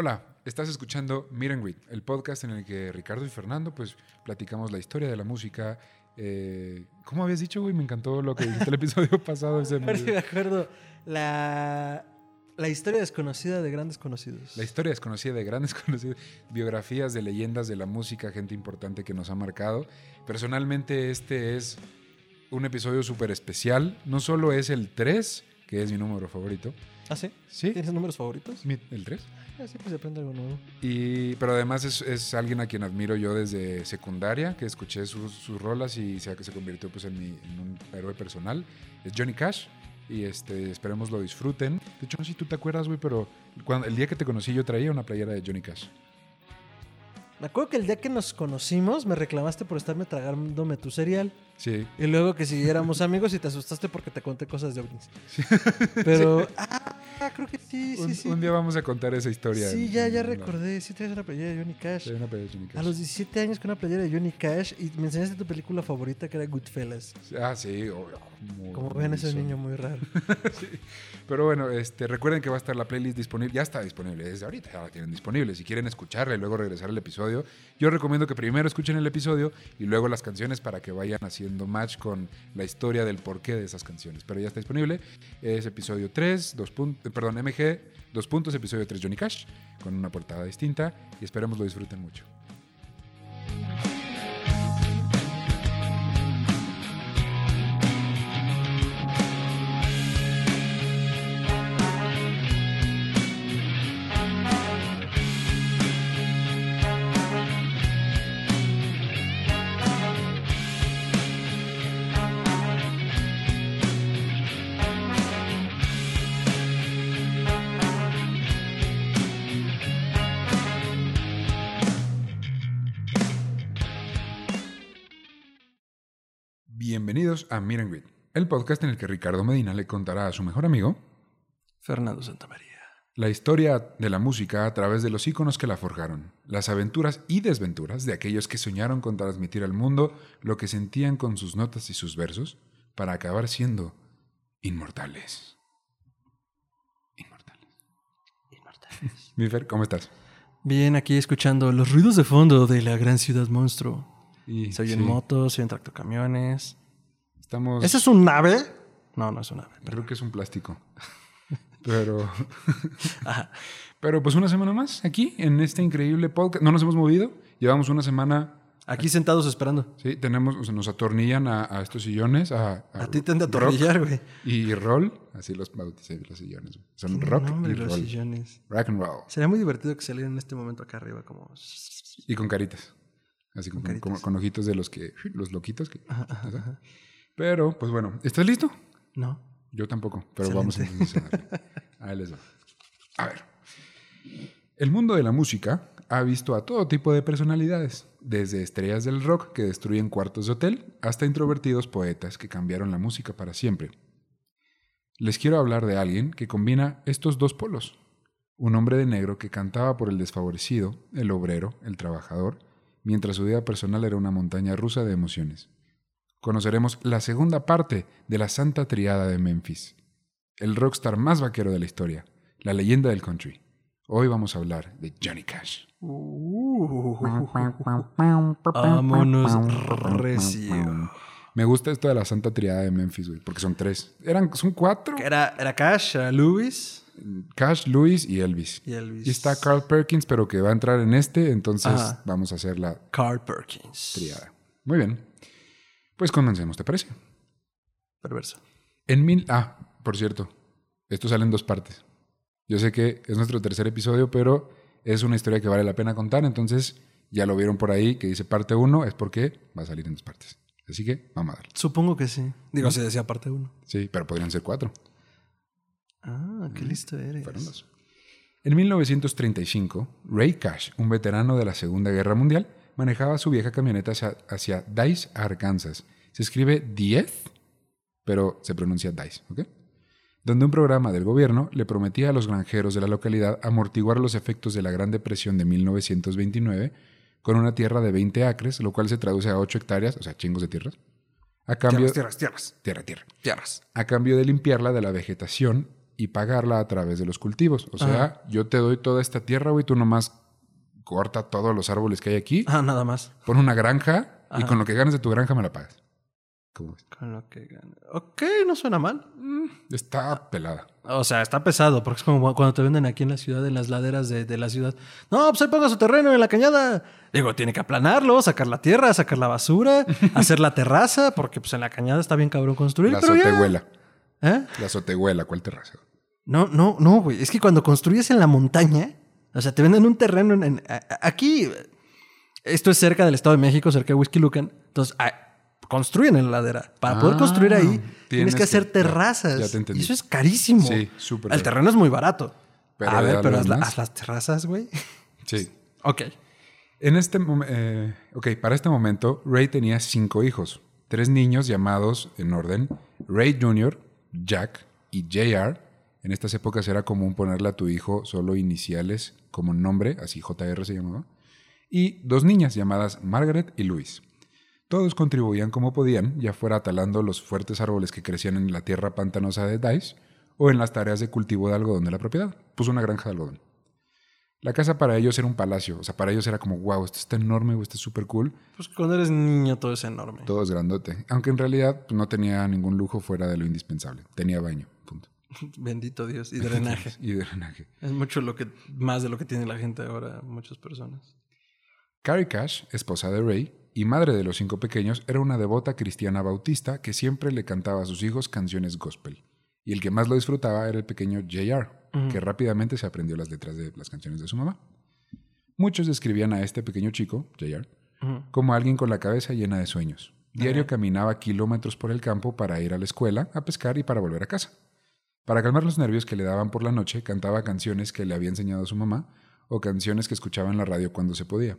Hola, estás escuchando Meet and Greet, el podcast en el que Ricardo y Fernando pues platicamos la historia de la música. Eh, ¿Cómo habías dicho, güey? Me encantó lo que dijiste el episodio pasado. ese- Ahora sí me acuerdo. La, la historia desconocida de grandes conocidos. La historia desconocida de grandes conocidos, biografías de leyendas de la música, gente importante que nos ha marcado. Personalmente este es un episodio súper especial. No solo es el 3, que es mi número favorito. ¿Ah, sí? Sí, ¿Tienes números favoritos? mi- el 3. Ah, sí, pues se aprende algo nuevo. Y, pero además es, es alguien a quien admiro yo desde secundaria, que escuché sus, sus rolas y se, se convirtió pues, en, mi, en un héroe personal. Es Johnny Cash y este, esperemos lo disfruten. De hecho, no sé si tú te acuerdas, güey, pero cuando, el día que te conocí yo traía una playera de Johnny Cash. Me acuerdo que el día que nos conocimos me reclamaste por estarme tragándome tu cereal. Sí, Y luego que si éramos amigos y te asustaste porque te conté cosas de ovnis. Pero, ah, creo que sí, sí, un, sí. un día vamos a contar esa historia. Sí, en- ya, ya en- recordé. Sí traes una playera de Johnny Cash. Una playera de Johnny Cash. A los 17 años con una playera de Johnny Cash y me enseñaste tu película favorita que era Goodfellas. Ah, sí. muy- Como ven, ese muy niño muy raro. Pero bueno, este, recuerden que va a estar la playlist disponible. Ya está disponible desde ahorita, ya la tienen disponible. Si quieren escucharla y luego regresar al episodio, yo recomiendo que primero escuchen el episodio y luego las canciones para que vayan haciendo match con la historia del porqué de esas canciones. Pero ya está disponible. Es episodio 3, dos eh, perdón, MG, dos puntos, episodio 3 Johnny Cash, con una portada distinta y esperemos lo disfruten mucho. Bienvenidos a Meet and Greet, el podcast en el que Ricardo Medina le contará a su mejor amigo Fernando Santamaría. La historia de la música a través de los íconos que la forjaron, las aventuras y desventuras de aquellos que soñaron con transmitir al mundo lo que sentían con sus notas y sus versos para acabar siendo inmortales. Inmortales. Mi Fer, ¿cómo estás? Bien, aquí escuchando los ruidos de fondo de la gran ciudad monstruo. Y, Soy sí, en moto, soy en tractocamiones. Estamos... ¿Ese es un nave? No, no es un nave. Creo que es un plástico. Pero... Ajá. Pero pues una semana más aquí en este increíble podcast. No nos hemos movido. Llevamos una semana Aquí sentados esperando. Sí, tenemos, o sea, nos atornillan a, a estos sillones, a, A ti te han de atornillar, güey. y roll, así los bauticé los sillones. Son rock y los roll. sillones. Rock and roll. Sería muy divertido que salieran en este momento acá arriba como... Y con caritas. Así con, Con con- caritas. con ojitos de los que, los loquitos que. Ajá. Pero, pues bueno, ¿estás listo? No. Yo tampoco, pero vamos a darle. Ahí les va. A ver. El mundo de la música ha visto a todo tipo de personalidades, desde estrellas del rock que destruyen cuartos de hotel hasta introvertidos poetas que cambiaron la música para siempre. Les quiero hablar de alguien que combina estos dos polos. Un hombre de negro que cantaba por el desfavorecido, el obrero, el trabajador, mientras su vida personal era una montaña rusa de emociones. Conoceremos la segunda parte de la Santa Triada de Memphis, el rockstar más vaquero de la historia, la leyenda del country. Hoy vamos a hablar de Johnny Cash. Vámonos recio. Me gusta esto de la Santa Triada de Memphis, güey, porque son tres. Eran, son cuatro. Era, era Cash, era Lewis Cash, Louis y Elvis. y Elvis. Y está Carl Perkins, pero que va a entrar en este, entonces Ajá. vamos a hacer la Carl Perkins. triada. Muy bien. Pues comencemos, ¿te parece? Perverso. En mil... Ah, por cierto, esto sale en dos partes. Yo sé que es nuestro tercer episodio, pero es una historia que vale la pena contar, entonces ya lo vieron por ahí que dice parte uno, es porque va a salir en dos partes. Así que vamos a darle. Supongo que sí. Digo, si decía parte uno. Sí, pero podrían ser cuatro. Ah, qué listo eres. Fueron dos. En 1935, Ray Cash, un veterano de la Segunda Guerra Mundial, manejaba su vieja camioneta hacia, hacia Dice, Arkansas. Se escribe Diez, pero se pronuncia Dice, ¿ok? Donde un programa del gobierno le prometía a los granjeros de la localidad amortiguar los efectos de la Gran Depresión de 1929 con una tierra de 20 acres, lo cual se traduce a 8 hectáreas, o sea, chingos de tierras, a cambio... Tierras, tierras, tierras. Tierra, tierra Tierras. a cambio de limpiarla de la vegetación y pagarla a través de los cultivos. O sea, yo te doy toda esta tierra, güey, tú nomás corta todos los árboles que hay aquí, Ah, nada más. pon una granja y con lo que ganes de tu granja me la pagas. ¿Cómo ves? Con lo que gana. Ok, no suena mal. Está pelada. O sea, está pesado, porque es como cuando te venden aquí en la ciudad, en las laderas de, de la ciudad. No, pues ahí ponga su terreno en la cañada. Digo, tiene que aplanarlo, sacar la tierra, sacar la basura, hacer la terraza, porque pues en la cañada está bien cabrón construir. La pero ya. azotehuela. ¿Eh? La azotehuela, ¿cuál terraza? No, no, no, güey. Es que cuando construyes en la montaña, o sea, te venden un terreno en... en- a- a- aquí, esto es cerca del Estado de México, cerca de Whisky Lucan. Entonces, ah, construyen en la ladera. Para poder Ah, construir ahí, tienes, tienes que hacer ya, terrazas. ya te entendí. Y eso es carísimo. Sí, súper El terreno es muy barato. Pero a ver, pero haz, la- demás. haz las terrazas, güey. Sí. ok. En este momento, ok, para este momento, Ray tenía cinco hijos. Tres niños llamados, en orden, Ray Jr., Jack y JR. En estas épocas era común ponerle a tu hijo solo iniciales como nombre, así JR se llamaba. Y dos niñas llamadas Margaret y Louise. Todos contribuían como podían, ya fuera talando los fuertes árboles que crecían en la tierra pantanosa de Dice o en las tareas de cultivo de algodón de la propiedad. Puso una granja de algodón. La casa para ellos era un palacio, o sea, para ellos era como, wow, esto está enorme, esto es súper cool, Pues cuando eres niño todo es enorme. todo es grandote. Aunque en realidad pues, no tenía ningún lujo fuera de lo indispensable. Tenía baño, punto. Bendito Dios. Y drenaje. Y drenaje. es mucho lo que, más de lo que tiene la gente ahora, muchas personas. Carrie Cash, esposa de Ray y madre de los cinco pequeños, era una devota cristiana bautista que siempre le cantaba a sus hijos canciones gospel. Y el que más lo disfrutaba era el pequeño JR, que rápidamente se aprendió las letras de las canciones de su mamá. Muchos describían a este pequeño chico, JR, como alguien con la cabeza llena de sueños. Diario caminaba kilómetros por el campo para ir a la escuela, a pescar y para volver a casa. Para calmar los nervios que le daban por la noche, cantaba canciones que le había enseñado su mamá o canciones que escuchaba en la radio cuando se podía.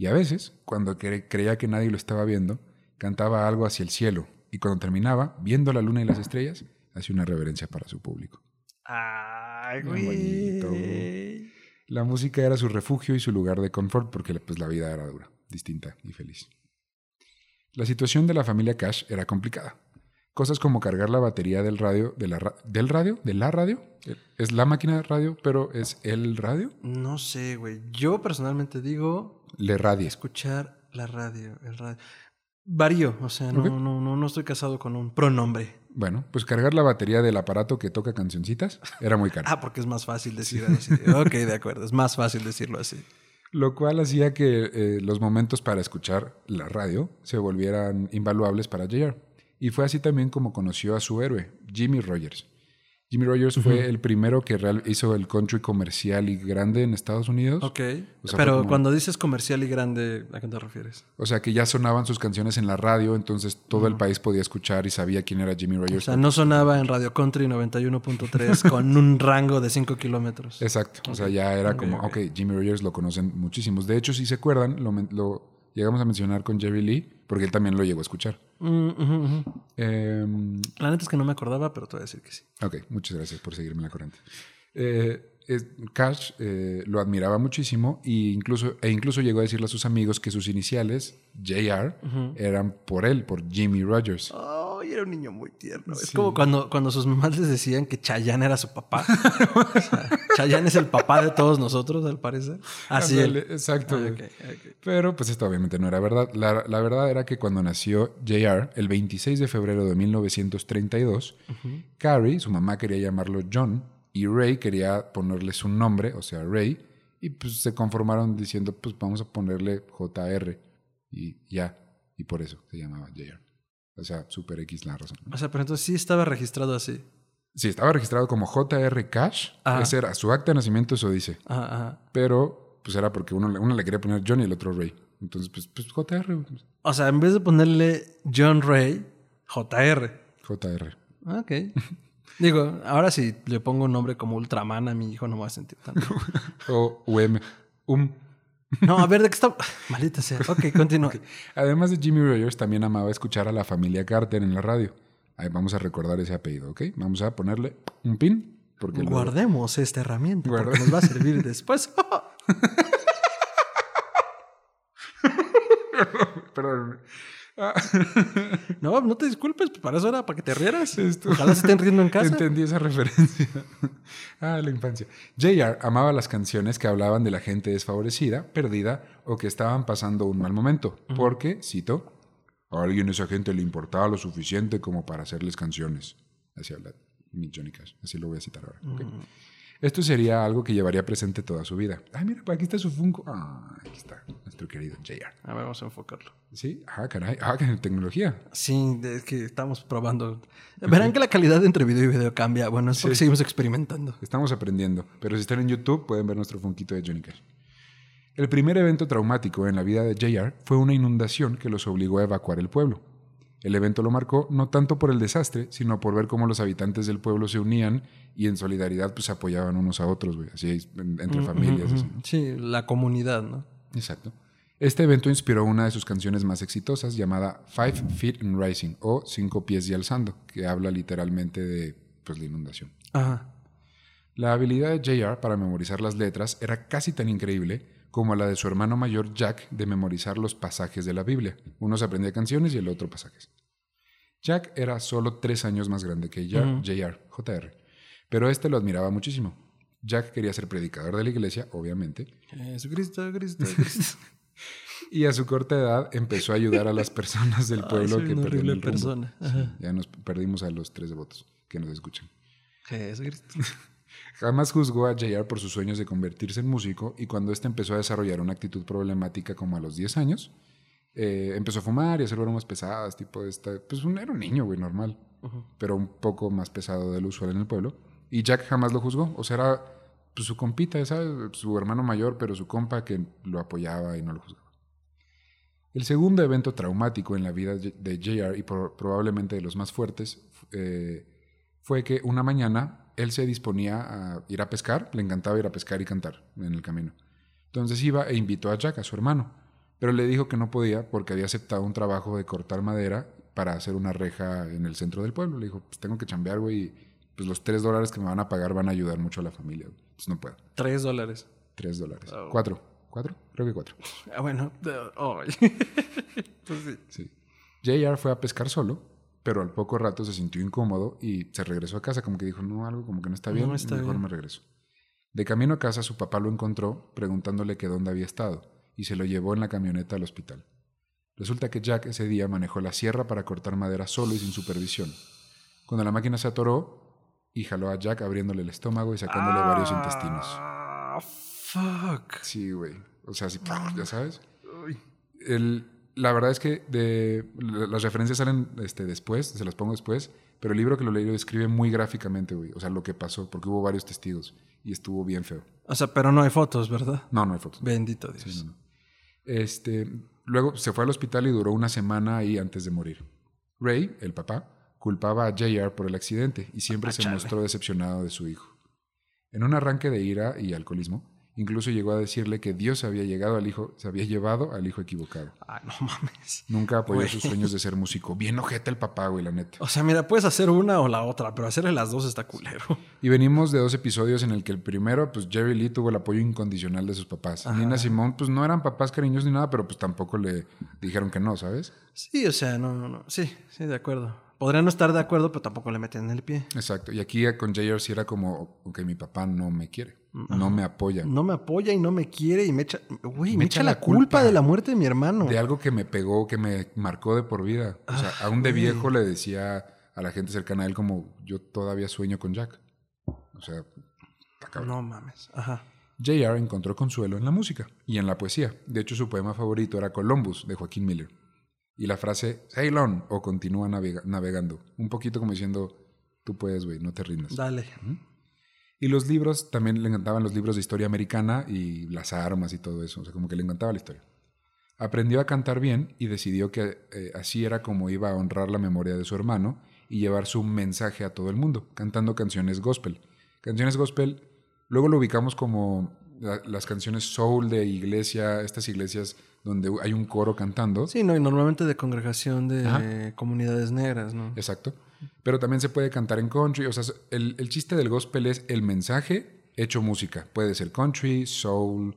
Y a veces, cuando cre- creía que nadie lo estaba viendo, cantaba algo hacia el cielo y cuando terminaba, viendo la luna y las estrellas, hacía una reverencia para su público. Ay, bonito. güey. La música era su refugio y su lugar de confort porque pues, la vida era dura, distinta y feliz. La situación de la familia Cash era complicada. Cosas como cargar la batería del radio, de la ra- del radio, de la radio, eh, es la máquina de radio, pero es el radio, No sé, güey. Yo personalmente digo le radia. escuchar la radio, el radio. Varío, o sea, no, no, no, no estoy casado con un pronombre. Bueno, pues cargar la batería del aparato que toca cancioncitas era muy caro. Ah, porque es más fácil decir así. ok, de acuerdo, es más fácil decirlo así. Lo cual hacía que eh, los momentos para escuchar la radio se volvieran invaluables para JR. Y fue así también como conoció a su héroe, Jimmy Rogers. Jimmy Rogers fue el primero que real- hizo el country comercial y grande en Estados Unidos. Ok. O sea, Pero como- cuando dices comercial y grande, ¿a qué te refieres? O sea, que ya sonaban sus canciones en la radio, entonces todo el país podía escuchar y sabía quién era Jimmy O Rogers. sea, no sonaba en Radio Country 91.3 con un rango de 5 kilómetros. Exacto. O sea, ya era como, ok. ok, Jimmy Rogers lo conocen muchísimos. De hecho, si se acuerdan, lo, lo llegamos a mencionar con Jerry Lee, porque él también lo llegó a escuchar. Mm. Em, La neta es que no me acordaba, pero te voy a decir que sí. Ok, muchas gracias por seguirme la corriente. Eh, Cash eh, lo admiraba muchísimo e incluso, e incluso llegó a decirle a sus amigos que sus iniciales, JR, eran por él, por Jimmy Rogers. Ay, era un niño muy tierno. Es como cuando, cuando sus mamás les decían que Chayanne era su papá. O sea, Chayanne es el papá de todos nosotros, al parecer. Así. Exacto. Ah. Pero pues esto obviamente no era verdad. La, la verdad era que cuando nació JR, el 26 de febrero de 1932, Carrie, su mamá quería llamarlo John y Ray quería ponerle su nombre, o sea, Ray, y pues se conformaron diciendo, pues vamos a ponerle JR y ya, y por eso se llamaba JR. O sea, super X la razón. ¿no? O sea, pero entonces sí estaba registrado así. Sí, estaba registrado como JR Cash, Ajá. ese era su acta de nacimiento, eso dice, Ajá, ajá. pero pues era porque uno, le- uno le quería poner John y el otro Ray. Entonces, pues, pues JR. O sea, en vez de ponerle John Ray, JR. JR. Ok. Digo, ahora si le pongo un nombre como Ultraman a mi hijo no me va a sentir tan... O UM. Um. No, a ver, ¿de qué está...? Maldita sea. Ok, continúa. Además de Jimmy Rogers, también amaba escuchar a la familia Carter en la radio. Ahí vamos a recordar ese apellido, ¿ok? Vamos a ponerle un pin. Porque Guardemos esta herramienta Guarda- porque nos va a servir después. Perdón. no, no te disculpes, para eso era, para que te rieras. Ojalá se estén riendo en casa. Entendí esa referencia. ah, la infancia. J.R. amaba las canciones que hablaban de la gente desfavorecida, perdida o que estaban pasando un mal momento, porque, cito, a alguien esa gente le importaba lo suficiente como para hacerles canciones. Así habla Johnny Cash. Así lo voy a citar ahora. Esto sería algo que llevaría presente toda su vida. Ay, mira, aquí está su Funko. Ah, aquí está nuestro querido JR. A ver, vamos a enfocarlo. Sí, ah, caray. Ah, tecnología. Sí, es que estamos probando. Verán que la calidad entre video y video cambia. Bueno, es porque seguimos experimentando. Estamos aprendiendo. Pero si están en YouTube, pueden ver nuestro Funkito de Johnny Cash. El primer evento traumático en la vida de JR fue una inundación que los obligó a evacuar el pueblo. El evento lo marcó no tanto por el desastre, sino por ver cómo los habitantes del pueblo se unían y en solidaridad pues apoyaban unos a otros, güey, así entre familias. Sí, la comunidad, ¿no? Exacto. Este evento inspiró una de sus canciones más exitosas llamada Five Feet and Rising o Cinco Pies y Alzando, que habla literalmente de pues, la inundación. Ajá. La habilidad de JR para memorizar las letras era casi tan increíble como la de su hermano mayor Jack de memorizar los pasajes de la Biblia. Uno se aprendía canciones y el otro pasajes. Jack era solo tres años más grande que JR, JR, pero este lo admiraba muchísimo. Jack quería ser predicador de la iglesia, obviamente. Jesucristo, Cristo, Cristo. y a su corta edad empezó a ayudar a las personas del pueblo que perdieron el persona. ya nos perdimos a los tres devotos que nos escuchan. Jesucristo. Jamás juzgó a JR por sus sueños de convertirse en músico y cuando éste empezó a desarrollar una actitud problemática como a los 10 años, eh, empezó a fumar y a hacer bromas pesadas, tipo esta, pues era un niño, güey, normal, pero un poco más pesado del usual en el pueblo. Y Jack jamás lo juzgó, o sea, era pues, su compita, ¿sabes? su hermano mayor, pero su compa que lo apoyaba y no lo juzgaba. El segundo evento traumático en la vida de JR y probablemente de los más fuertes eh, fue que una mañana él se disponía a ir a pescar, le encantaba ir a pescar y cantar en el camino. Entonces iba e invitó a Jack, a su hermano, pero le dijo que no podía porque había aceptado un trabajo de cortar madera para hacer una reja en el centro del pueblo. Le dijo, pues tengo que chambear, güey, y pues los tres dólares que me van a pagar van a ayudar mucho a la familia. Entonces no puedo. ¿Tres dólares? Tres dólares. Oh. Cuatro. ¿Cuatro? Creo que cuatro. Ah, bueno. Oh. pues sí. sí. JR fue a pescar solo pero al poco rato se sintió incómodo y se regresó a casa, como que dijo, no, algo como que no está bien, mejor me regreso. De camino a casa su papá lo encontró preguntándole que dónde había estado y se lo llevó en la camioneta al hospital. Resulta que Jack ese día manejó la sierra para cortar madera solo y sin supervisión. Cuando la máquina se atoró y jaló a Jack abriéndole el estómago y sacándole varios intestinos. Ah, fuck. Sí, güey. O sea, así, ya sabes. El, la verdad es que de, las referencias salen este, después, se las pongo después, pero el libro que lo leí lo describe muy gráficamente, güey. O sea, lo que pasó, porque hubo varios testigos y estuvo bien feo. O sea, pero no hay fotos, ¿verdad? No, no hay fotos. Bendito Dios. Este, luego se fue al hospital y duró una semana ahí antes de morir. Ray, el papá, culpaba a JR por el accidente y siempre se mostró decepcionado de su hijo. En un arranque de ira y alcoholismo, Incluso llegó a decirle que Dios había llegado al hijo, se había llevado al hijo equivocado. Ah, no mames. Nunca apoyó sus sueños de ser músico. Bien ojeta el papá, güey, la neta. O sea, mira, puedes hacer una o la otra, pero hacerle las dos está culero. Y venimos de dos episodios en el que el primero, pues Jerry Lee tuvo el apoyo incondicional de sus papás. Nina Simón, pues no eran papás cariñosos ni nada, pero pues tampoco le dijeron que no, ¿sabes? Sí, o sea, no, no, no. Sí, sí, de acuerdo. Podría no estar de acuerdo, pero tampoco le meten en el pie. Exacto. Y aquí con JR sí era como, ok, mi papá no me quiere. No me apoya. No me apoya y no me quiere y me echa, güey, me, echa, la culpa, de la muerte de mi hermano. De algo que me pegó, que me marcó de por vida. O sea, ah, aún de viejo le decía a la gente cercana a él como, yo todavía sueño con Jack. O sea, No mames. Ajá. JR encontró consuelo en la música y en la poesía. De hecho, su poema favorito era Columbus, de Joaquín Miller y la frase Sail on o continúa navegando. Un poquito como diciendo, tú puedes, güey, no te rindas. Dale. Y los libros, también le encantaban los libros de historia americana y las armas y todo eso. O sea, como que le encantaba la historia. Aprendió a cantar bien y decidió que eh, así era como iba a honrar la memoria de su hermano y llevar su mensaje a todo el mundo, cantando canciones gospel. Canciones gospel, luego lo ubicamos como las canciones soul de iglesia, estas iglesias donde hay un coro cantando. Sí, no, y normalmente de congregación de comunidades negras, ¿no? Exacto. Pero también se puede cantar en country. O sea, el, chiste del gospel es el mensaje hecho música. Puede ser country, soul,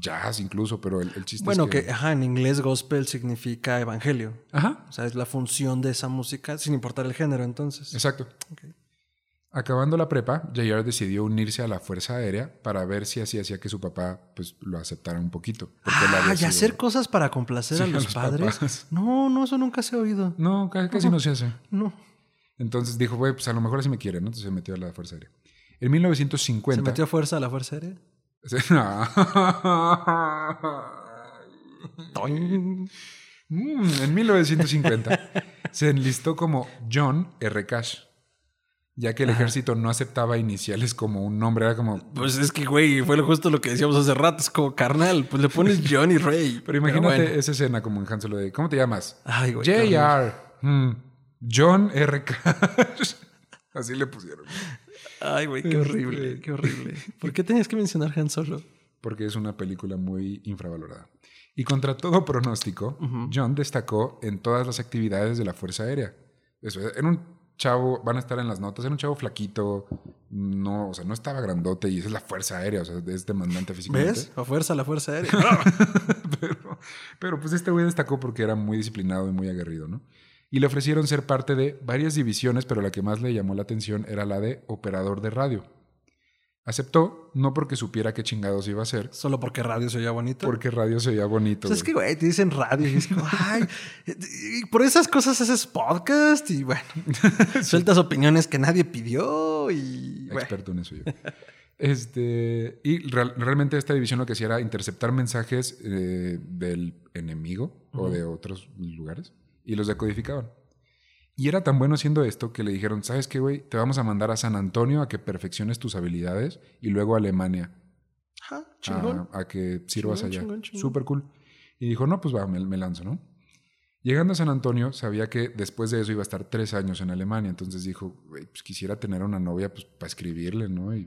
jazz incluso, pero el, el chiste Bueno, es que... que ajá, en inglés gospel significa evangelio. Ajá, O sea, es la función de esa música, sin importar el género, entonces. exacto. Ok. Acabando la prepa, JR decidió unirse a la Fuerza Aérea para ver si así hacía que su papá pues, lo aceptara un poquito. Ah, y hacer cosas para complacer Sí, a a los, padres. papás. No, no, eso nunca se ha oído. No, ca- casi no se hace. No. Entonces dijo, güey, pues a lo mejor así me quiere, ¿no? Entonces se metió a la Fuerza Aérea. En ¿Se 1950... metió a fuerza a la Fuerza Aérea? Mm, en 1950 se enlistó como John R. Cash, ya que el ejército no aceptaba iniciales como un nombre, era como... Pues es que, güey, fue justo lo que decíamos hace rato. Es como carnal, pues le pones Johnny Ray. Pero imagínate bueno. esa escena como en Han Solo de, ¿cómo te llamas? Ay, güey. JR. Mm, John R. Cash. Así le pusieron. Ay, güey, qué horrible, qué horrible. ¿Por qué tenías que mencionar Han Solo? Porque es una película muy infravalorada. Y contra todo pronóstico, John destacó en todas las actividades de la Fuerza Aérea. Eso, era un chavo, van a estar en las notas, era un chavo flaquito, no, o sea, no estaba grandote y esa es la Fuerza Aérea, o sea, es demandante físicamente. ¿Ves? A fuerza, la Fuerza Aérea. pero, pero pues este güey destacó porque era muy disciplinado y muy aguerrido, ¿no? Y le ofrecieron ser parte de varias divisiones, pero la que más le llamó la atención era la de operador de radio. Aceptó, no porque supiera qué chingados iba a hacer, Solo porque radio se oía bonito. porque radio se veía bonito. Es que, güey. te dicen radio y es como, ay, y por esas cosas haces podcast y bueno, sueltas opiniones que nadie pidió y bueno. Experto en eso yo. Este, y real- realmente esta división lo que hacía era interceptar mensajes eh, del enemigo o de otros lugares y los decodificaban. Y era tan bueno haciendo esto que le dijeron, ¿sabes qué, güey? Te vamos a mandar a San Antonio a que perfecciones tus habilidades y luego a Alemania Ajá, chingón. a, a que sirvas Chingón, allá. chingón, chingón. Súper cool. Y dijo, no, pues va, me, me lanzo, ¿no? Llegando a San Antonio, sabía que después de eso iba a estar tres años en Alemania. Entonces dijo, güey, pues quisiera tener una novia pues para escribirle, ¿no? Y,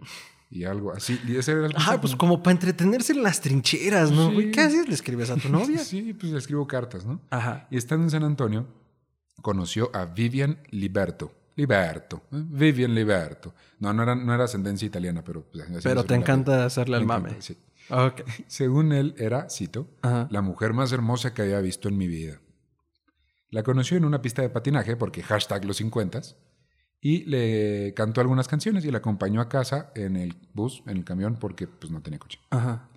y algo así. Y ese era el Ajá, pues como para entretenerse en las trincheras, ¿no? Sí. Güey, ¿Qué haces? ¿Le escribes a tu novia? Sí, pues le escribo cartas, ¿no? Ajá. Y estando en San Antonio, conoció a Vivian Liberto. Liberto. ¿eh? Vivian Liberto. No, no era, no era ascendencia italiana, pero... pues, Pero te encanta hacerle me mame. encanta, sí. Ok. Según él, era, cito, Ajá. la mujer más hermosa que había visto en mi vida. La conoció en una pista de patinaje, porque hashtag los 50 y le cantó algunas canciones y la acompañó a casa en el bus, en el camión, porque pues no tenía coche. Ajá.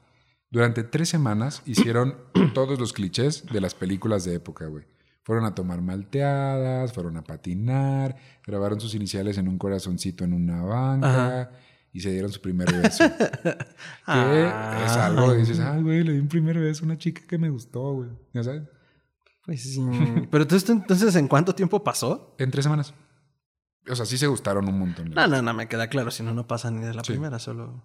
Durante tres semanas hicieron todos los clichés de las películas de época, güey. Fueron a tomar malteadas, fueron a patinar, grabaron sus iniciales en un corazoncito en una banca y se dieron su primer beso. que Ah. es algo, dices, ay, güey, le di un primer beso a una chica que me gustó, güey. ¿Ya sabes? Pues sí. Pero entonces, entonces, ¿en cuánto tiempo pasó? En tres semanas. O sea, sí se gustaron un montón. No, no, no, me queda claro. Si no, no pasa ni de la Sí. primera, solo.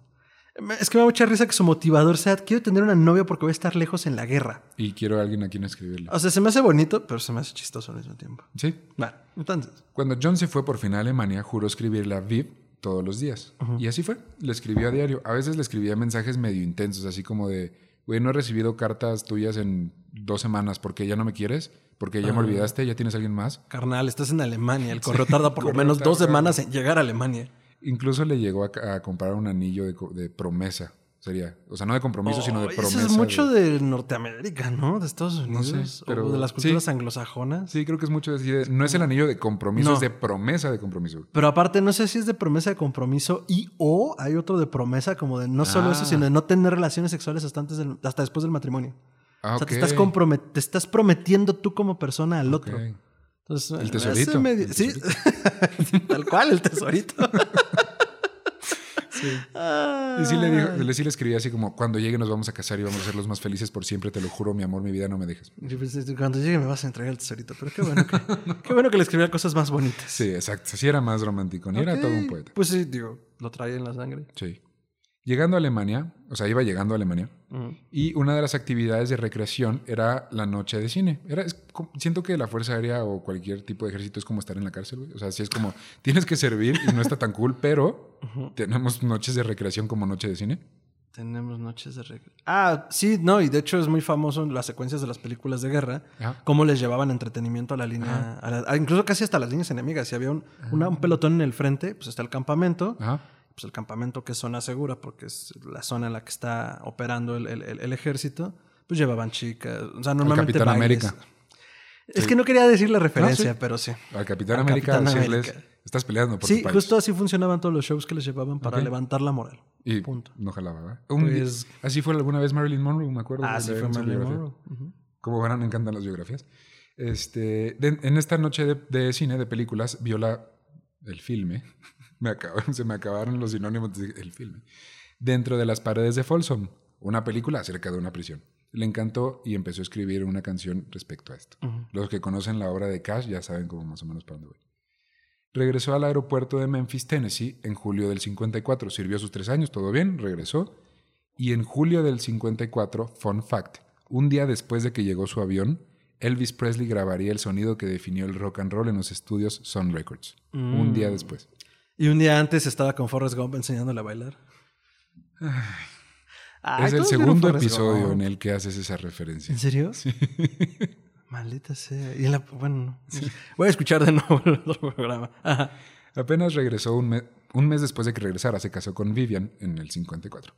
Es que me da mucha risa que su motivador sea: quiero tener una novia porque voy a estar lejos en la guerra. Y quiero a alguien a quien escribirle. O sea, se me hace bonito, pero se me hace chistoso al mismo tiempo. Sí. Vale, entonces. Cuando John se fue por fin a Alemania, juró escribirle a Viv todos los días. Y así fue. Le escribía a diario. A veces le escribía mensajes medio intensos, así como de, güey, no he recibido cartas tuyas en dos semanas porque ya no me quieres, porque ya me olvidaste, ya tienes a alguien más. Carnal, estás en Alemania. El correo tarda por lo menos dos semanas en llegar a Alemania. Incluso le llegó a, a comprar un anillo de, promesa. Sería. O sea, no de compromiso, sino de Oh, promesa. Eso es mucho de- de Norteamérica, ¿no? De Estados Unidos. sé, pero o de las sí. culturas anglosajonas. Sí, creo que es mucho decir. de- No es el anillo de compromiso, No. es de promesa de compromiso. Pero aparte, no sé si es de promesa de compromiso y o hay otro de promesa como de no solo Ah. eso, sino de no tener relaciones sexuales hasta, antes del- hasta después del matrimonio. Ah, O sea, te ok. estás, te estás prometiendo tú como persona al otro. Entonces, El tesorito. medio- El Sí, tal cual, el tesorito. Y sí le, dijo, sí le escribí así como, cuando llegue nos vamos a casar y vamos a ser los más felices por siempre, te lo juro, mi amor, mi vida, no me dejes. Cuando llegue me vas a entregar el tesorito. Pero qué bueno que, qué bueno que le escribía cosas más bonitas. Sí, exacto. Sí era más romántico, ni era todo un poeta. Pues sí, digo, lo traía en la sangre. Sí. Llegando a Alemania, o sea, iba llegando a Alemania, Ujú. y una de las actividades de recreación era la noche de cine. Era, es siento que la Fuerza Aérea o cualquier tipo de ejército es como estar en la cárcel, güey. O sea, sí es como, tienes que servir y no está tan cool, pero tenemos noches de recreación como noche de cine. Tenemos noches de regla. Ah, sí, no, y de hecho es muy famoso en las secuencias de las películas de guerra, Ajá. cómo les llevaban entretenimiento a la línea, a la- a- incluso casi hasta las líneas enemigas. Si había un, una- un pelotón en el frente, pues está el campamento, Ajá. Pues, el campamento que es zona segura, porque es la zona en la que está operando el, el- el ejército, pues llevaban chicas. O sea, normalmente. Capitán bailes. América. Es que no quería decir la referencia, sí. pero sí. Al Capitán Al América Capitán decirles, América. estás peleando por Sí, tu país. justo así funcionaban todos los shows que les llevaban para Ok. levantar la moral. Y Punto. no jalaba, ¿verdad? Pues- así fue alguna vez Marilyn Monroe, me acuerdo. Ah, sí, fue Marilyn biografía. Monroe. Ujú. Como verán, me encantan las biografías. Este, de- en esta noche de, de cine, de películas, vio la, el filme. Me se me acabaron los sinónimos del filme. Dentro de las paredes de Folsom, una película acerca de una prisión. Le encantó y empezó a escribir una canción respecto a esto. Los que conocen la obra de Cash ya saben como más o menos para dónde voy. Regresó al aeropuerto de Memphis, Tennessee, en julio del 54. Sirvió sus tres años, todo bien, regresó. Y en julio del 54, fun fact, un día después de que llegó su avión, Elvis Presley grabaría el sonido que definió el rock and roll en los estudios Sun Records. Un día después. Y un día antes estaba con Forrest Gump enseñándole a bailar. Ay, es el segundo episodio Gump. en el que haces esa referencia. ¿En serio? Maldita sea. Y en la, bueno, voy a escuchar de nuevo el otro programa. Ajá. Apenas regresó un, me- un mes después de que regresara, se casó con Vivian en el 54.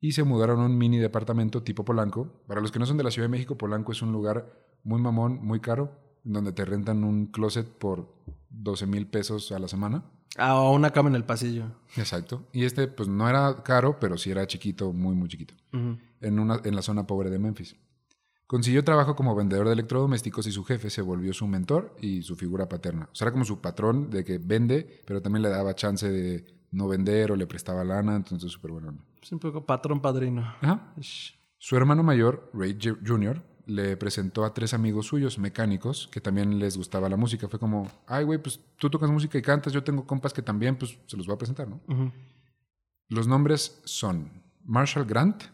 Y se mudaron a un mini departamento tipo Polanco. Para los que no son de la Ciudad de México, Polanco es un lugar muy mamón, muy caro, donde te rentan un closet por 12 mil pesos a la semana. Ah, o una cama en el pasillo. Exacto. Y este, pues no era caro, pero sí era chiquito, muy, muy chiquito. En, una, en la zona pobre de Memphis. Consiguió trabajo como vendedor de electrodomésticos y su jefe se volvió su mentor y su figura paterna. O sea, era como su patrón de que vende, pero también le daba chance de no vender o le prestaba lana, entonces súper bueno. Es un poco patrón padrino. Ajá. Ish. Su hermano mayor, Ray Jr., le presentó a tres amigos suyos mecánicos que también les gustaba la música. Fue como, ay, güey, pues tú tocas música y cantas, yo tengo compas que también, pues se los voy a presentar, ¿no? Los nombres son Marshall Grant,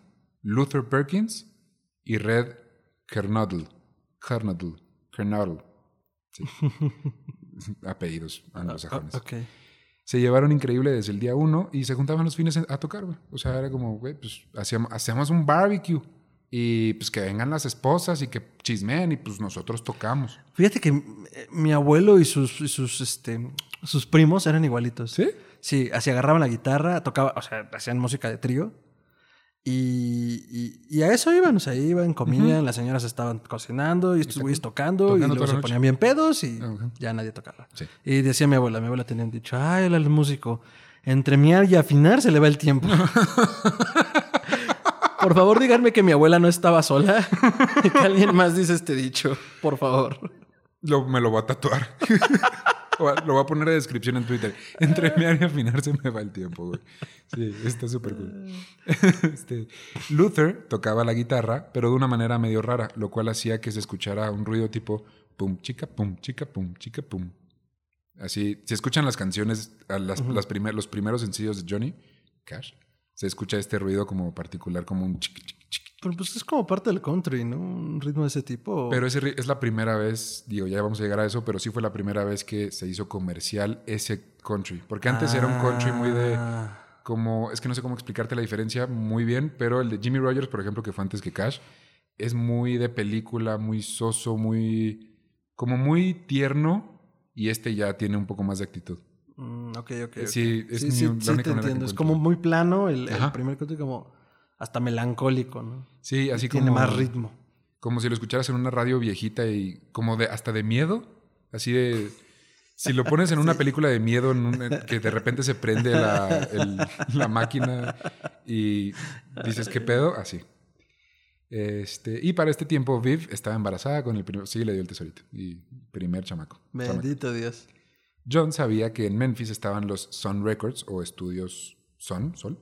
Luther Perkins y Red Kernodle. Kernodle. Kernodle. Sí. Apellidos anglosajones. Ah, ok. Se llevaron increíble desde el día uno y se juntaban los fines a tocar, güey. O sea, era como, güey, pues hacíamos, hacíamos un barbecue. Y pues que vengan las esposas y que chismeen y pues nosotros tocamos. Fíjate que eh, mi abuelo y sus, y sus, este, sus primos eran igualitos. ¿Sí? Sí, así agarraban la guitarra, tocaba, o sea, hacían música de trío. Y, y- y a eso iban, o sea, iban, comían, las señoras estaban cocinando y estos güeyes tocando, Tocando y luego se noche. ponían bien pedos y Ajá. ya nadie tocaba. Sí. Y decía mi abuela, mi abuela tenía dicho, ay, el músico, entre miar y afinar se le va el tiempo. por favor, díganme que mi abuela no estaba sola que alguien más dice este dicho, por favor. Lo- me lo voy a tatuar. Lo voy a poner de descripción en Twitter. Entre mi y afinar se me va el tiempo, güey. Sí, está súper cool. Este, Luther tocaba la guitarra, pero de una manera medio rara, lo cual hacía que se escuchara un ruido tipo pum, chica, pum, chica, pum, chica, pum. Así, si escuchan las canciones, las, las primer- los primeros sencillos de Johnny Cash, se escucha este ruido como particular, como un chiqui, chiqui, chiqui. Pero pues es como parte del country, ¿no? Un ritmo de ese tipo. Pero ese es la primera vez, digo, ya vamos a llegar a eso, pero sí fue la primera vez que se hizo comercial ese country. Porque antes era un country muy de, Ah. como, es que no sé cómo explicarte la diferencia muy bien, pero el de Jimmy Rogers, por ejemplo, que fue antes que Cash, es muy de película, muy soso, muy, como muy tierno, y este ya tiene un poco más de actitud. Mm, ok, ok. ok. Sí, es sí, mi- sí, la sí única te manera que entiendo. Es como muy plano el, el primer country, como hasta melancólico, ¿no? Sí, así Tiene como... más ritmo. Como si lo escucharas en una radio viejita y como de hasta de miedo, así de si lo pones en una película de miedo en un- en- que de repente se prende la, el- la máquina y dices qué pedo, así. Este, y para este tiempo Viv estaba embarazada con el primer, sí le dio el tesorito y primer chamaco. chamaco. Bendito Dios. John sabía que en Memphis estaban los Sun Records o estudios Sun, Sol,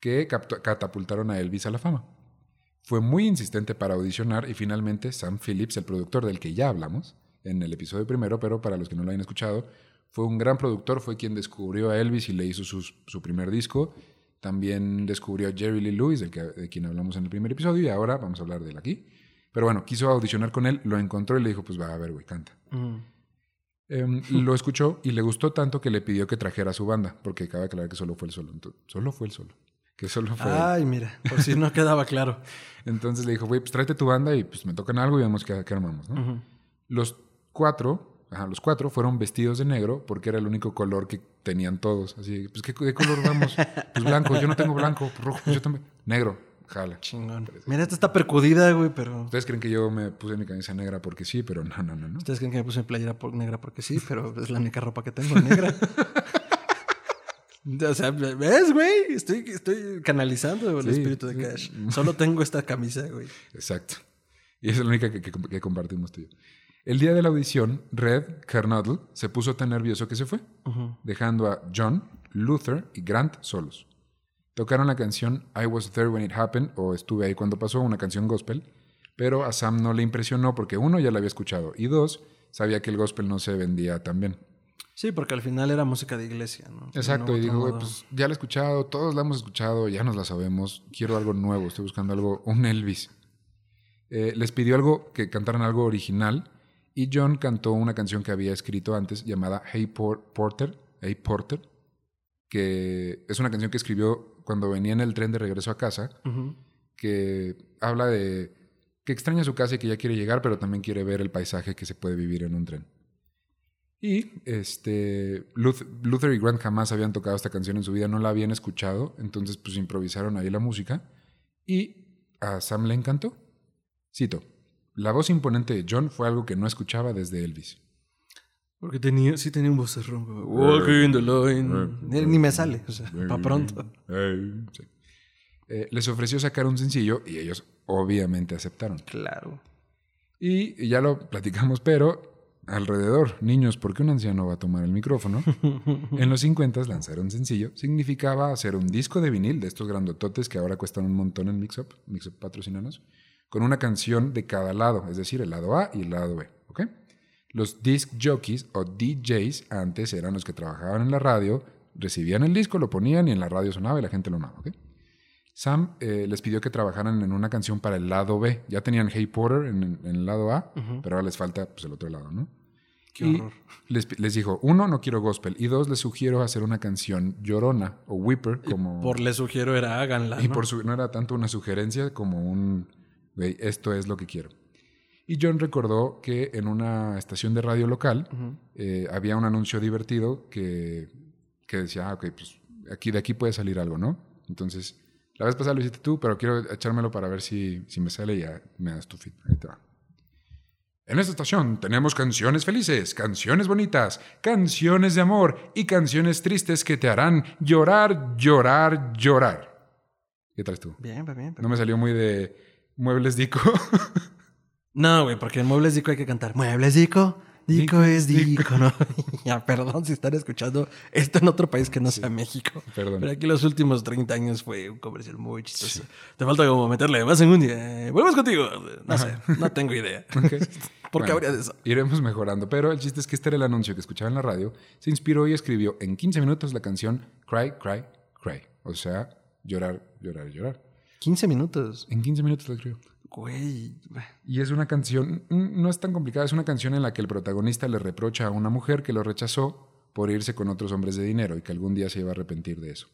que catapultaron a Elvis a la fama. Fue muy insistente para audicionar y finalmente Sam Phillips, el productor del que ya hablamos en el episodio primero, pero para los que no lo hayan escuchado, fue un gran productor, fue quien descubrió a Elvis y le hizo su primer disco. También descubrió a Jerry Lee Lewis, del que, de quien hablamos en el primer episodio, y ahora vamos a hablar de él aquí. Pero bueno, quiso audicionar con él, lo encontró y le dijo, pues va a ver, güey, canta. Em, lo escuchó y le gustó tanto que le pidió que trajera a su banda, porque cabe aclarar que solo fue el solo. Solo fue el solo. Que solo fue. él. Ay, mira, por si no quedaba claro. Entonces le dijo, güey, pues tráete tu banda y pues me tocan algo y vemos qué, qué armamos. Los cuatro ajá, los cuatro fueron vestidos de negro porque era el único color que tenían todos. Así, pues, ¿qué, qué color vamos? Pues blanco, yo no tengo blanco, rojo, pues yo también. Negro, jala. Chingón. Mira, esta está percudida, güey, pero. Ustedes creen que yo me puse mi camisa negra porque sí, pero no, no, no, no. Ustedes creen que me puse mi playera por- negra porque sí, pero es la única ropa que tengo negra. O sea, ¿ves, güey? Estoy, estoy canalizando el Sí, espíritu de sí. Cash. Solo tengo esta camisa, güey. Exacto. Y es la única que, que- que compartimos tú y yo. El día de la audición, Red Kernodle se puso tan nervioso que se fue, dejando a John, Luther y Grant solos. Tocaron la canción I Was There When It Happened o Estuve ahí cuando pasó, una canción gospel, pero a Sam no le impresionó porque uno ya la había escuchado y dos, sabía que el gospel no se vendía tan bien. Sí, porque al final era música de iglesia, ¿no? Exacto, y digo, modo. pues ya la he escuchado, todos la hemos escuchado, ya nos la sabemos, quiero algo nuevo, estoy buscando algo, un Elvis. Eh, les pidió algo, que cantaran algo original, y John cantó una canción que había escrito antes llamada Hey Por- Porter, Hey Porter, que es una canción que escribió cuando venía en el tren de regreso a casa, que habla de que extraña su casa y que ya quiere llegar, pero también quiere ver el paisaje que se puede vivir en un tren. Y este Luth- Luther y Grant jamás habían tocado esta canción en su vida, no la habían escuchado, entonces pues improvisaron ahí la música y a Sam le encantó. Cito, la voz imponente de John fue algo que no escuchaba desde Elvis. Porque tenía, sí tenía un vocerrón. Walking the line. Ni, ni me sale, o sea, para pronto. Sí. Eh, les ofreció sacar un sencillo y ellos obviamente aceptaron. Claro. Y ya lo platicamos, pero alrededor, niños, ¿por qué un anciano va a tomar el micrófono? en los 50 lanzar un sencillo significaba hacer un disco de vinil de estos grandototes que ahora cuestan un montón en Mixup, Mixup patrocinanos, con una canción de cada lado, es decir, el lado A y el lado B, ¿ok? Los disc jockeys o DJs antes eran los que trabajaban en la radio, recibían el disco, lo ponían y en la radio sonaba y la gente lo amaba, ¿ok? Sam eh, les pidió que trabajaran en una canción para el lado B. Ya tenían Hey Porter en, en el lado A, pero ahora les falta pues, el otro lado, ¿no? Qué Y horror. Les, les dijo, uno, no quiero gospel. Y dos, les sugiero hacer una canción llorona o whipper, como... Por le sugiero era háganla. y ¿no? por su, no era tanto una sugerencia como un, güey, esto es lo que quiero. Y John recordó que en una estación de radio local eh, había un anuncio divertido que, que decía, ah, ok, pues aquí, de aquí puede salir algo, ¿no? Entonces, la vez pasada lo hiciste tú, pero quiero echármelo para ver si, si me sale y ya me das tu feed. Ahí te va. En esta estación tenemos canciones felices, canciones bonitas, canciones de amor y canciones tristes que te harán llorar, llorar, llorar. ¿Qué tal tú? Bien, va bien. No me salió muy de muebles dico. No, güey, porque en Muebles Dico hay que cantar. Muebles Dico, Dico es Dico, ¿no? ya, perdón si están escuchando esto en otro país que no sea México. Perdón. Pero aquí los últimos 30 años fue un comercial muy chistoso. Te falta como meterle más en un día. Volvemos contigo. No sé, no tengo idea. ¿Por qué Bueno, habría de eso? Iremos mejorando, pero el chiste es que este era el anuncio que escuchaba en la radio. Se inspiró y escribió en 15 minutos la canción Cry, Cry, Cry. O sea, llorar, llorar, llorar. 15 minutos. En 15 minutos la escribió. Güey. Y es una canción, no es tan complicada, es una canción en la que el protagonista le reprocha a una mujer que lo rechazó por irse con otros hombres de dinero y que algún día se iba a arrepentir de eso.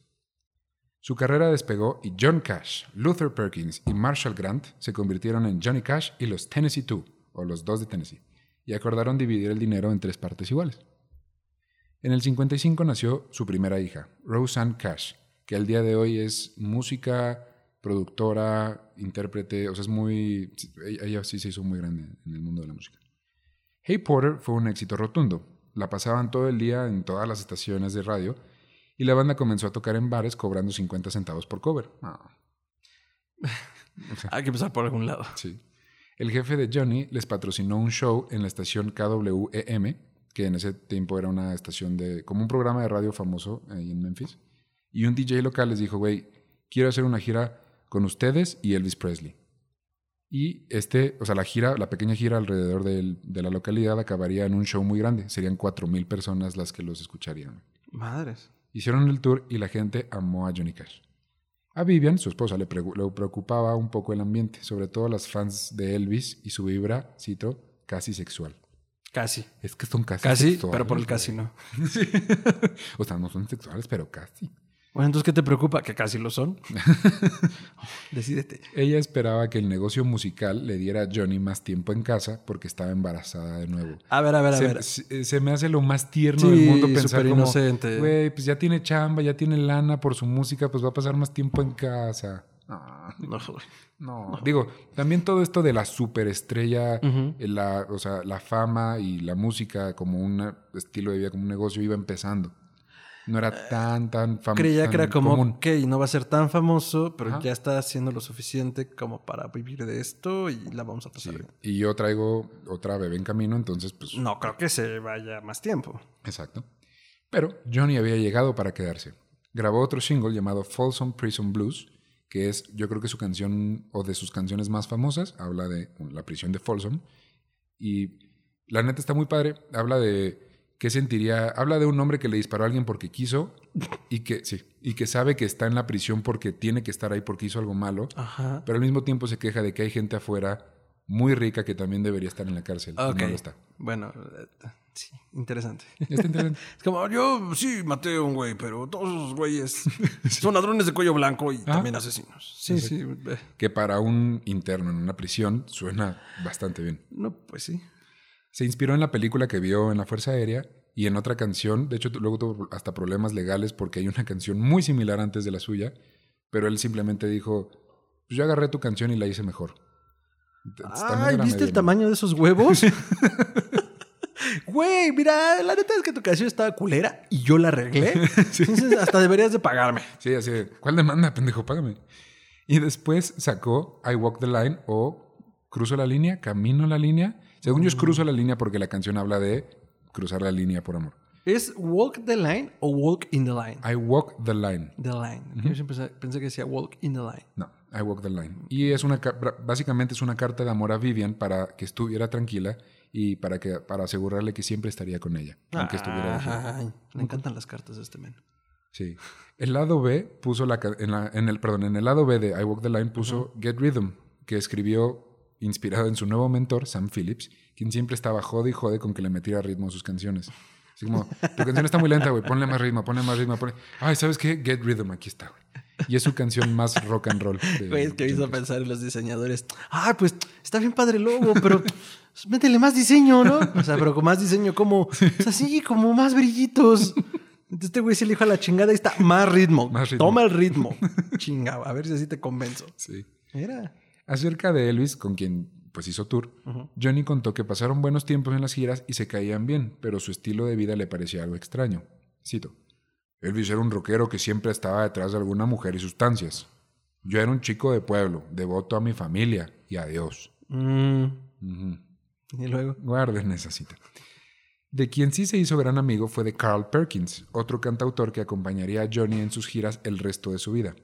Su carrera despegó y John Cash, Luther Perkins y Marshall Grant se convirtieron en Johnny Cash y los Tennessee Two, o los dos de Tennessee, y acordaron dividir el dinero en tres partes iguales. En el 55 nació su primera hija, Roseanne Cash, que al día de hoy es música, productora, intérprete, o sea, es muy... Ella ella sí se hizo muy grande en el mundo de la música. Hey Porter fue un éxito rotundo. La pasaban todo el día en todas las estaciones de radio y la banda comenzó a tocar en bares cobrando 50 centavos por cover. Ah, Hay que empezar por algún lado. sí. El jefe de Johnny les patrocinó un show en la estación KWEM, que en ese tiempo era una estación de, como un programa de radio famoso ahí en Memphis. Y un DJ local les dijo, güey, quiero hacer una gira con ustedes y Elvis Presley. Y este, o sea, la gira, la pequeña gira alrededor del- de la localidad acabaría en un show muy grande. Serían 4.000 personas las que los escucharían. Madres. Hicieron el tour y la gente amó a Johnny Cash. A Vivian, su esposa, le, preocupaba un poco el ambiente, sobre todo las fans de Elvis y su vibra, cito, casi sexual. Casi. Es que son casi Casi, sexuales, pero por el casi no. O sea, no son sexuales, pero casi. Bueno, entonces, ¿qué te preocupa? Que casi lo son. Decídete. Ella esperaba que el negocio musical le diera a Johnny más tiempo en casa porque estaba embarazada de nuevo. A ver, a ver, a se, ver. Se, se me hace lo más tierno Sí, del mundo pensar súper como, inocente. güey, pues ya tiene chamba, ya tiene lana por su música, pues va a pasar más tiempo en casa. Ah, No, no. Digo, también todo esto de la superestrella, eh, la, o sea, la fama y la música como un estilo de vida, como un negocio, iba empezando. No era tan, tan famoso. Creía que era como, común. ok, no va a ser tan famoso, pero Ajá. ya está haciendo lo suficiente como para vivir de esto y la vamos a Sí. pasar bien. Y yo traigo otra bebé en camino, entonces, pues. No creo que se vaya más tiempo. Exacto. Pero Johnny había llegado para quedarse. Grabó otro single llamado Folsom Prison Blues, que es, yo creo que su canción o de sus canciones más famosas, habla de la prisión de Folsom. Y la neta está muy padre. Habla de qué sentiría. Habla de un hombre que le disparó a alguien porque quiso y que, sí, y que sabe que está en la prisión porque tiene que estar ahí porque hizo algo malo. Ajá. Pero al mismo tiempo se queja de que hay gente afuera muy rica que también debería estar en la cárcel. Ok. Y no lo está. Bueno, eh, sí, interesante. Está interesante. Es como, yo sí maté a un güey, pero todos esos güeyes son ladrones de cuello blanco y también asesinos. Sí, sí. eh, que para un interno en una prisión suena bastante bien. No, pues sí. Se inspiró en la película que vio en la Fuerza Aérea y en otra canción. De hecho, luego tuvo hasta problemas legales porque hay una canción muy similar antes de la suya, pero él simplemente dijo, pues yo agarré tu canción y la hice mejor. Entonces, Ay, ¿viste medio- el tamaño de esos huevos? Güey, mira, la neta es que tu canción estaba culera y yo la arreglé. Entonces hasta deberías de pagarme. Sí, así de, ¿cuál demanda, pendejo? Págame. Y después sacó I Walk the Line o Cruzo la línea, Camino la línea. Según yo es Cruzo la línea porque la canción habla de cruzar la línea por amor. ¿Es walk the line o walk in the line? I Walk the Line. The line. Yo siempre pensé- que decía walk in the line. No, I Walk the Line. Y es una básicamente es una carta de amor a Vivian para que estuviera tranquila y para que para asegurarle que siempre estaría con ella, aunque estuviera. Ay, le encantan las cartas de este men. Sí. El lado B puso la, en, la- en el perdón, en el lado B de I Walk the Line puso Get Rhythm, que escribió inspirado en su nuevo mentor Sam Phillips, quien siempre estaba jode y jode con que le metiera ritmo a sus canciones. Así como, tu canción está muy lenta, güey, ponle más ritmo, ponle más ritmo, ponle... Ay, ¿sabes qué? Get Rhythm, aquí está, güey. Y es su canción más rock and roll. Güey, es que hizo pensar en los diseñadores. Ah, pues está bien padre el logo, pero pues, métele más diseño, ¿no? O sea, pero con más diseño, como, o sea, sí, como más brillitos. Entonces este güey se le dijo a la chingada y está más ritmo. Más ritmo. Toma el ritmo. Chinga, a ver si así te convenzo. Sí. Mira. Acerca de Elvis, con quien pues hizo tour, Johnny contó que pasaron buenos tiempos en las giras y se caían bien, pero su estilo de vida le parecía algo extraño. Cito. Elvis era un rockero que siempre estaba detrás de alguna mujer y sustancias. Yo era un chico de pueblo, devoto a mi familia y a Dios. Mm, Ujú. y luego. Guarden esa cita. De quien sí se hizo gran amigo fue de Carl Perkins, otro cantautor que acompañaría a Johnny en sus giras el resto de su vida.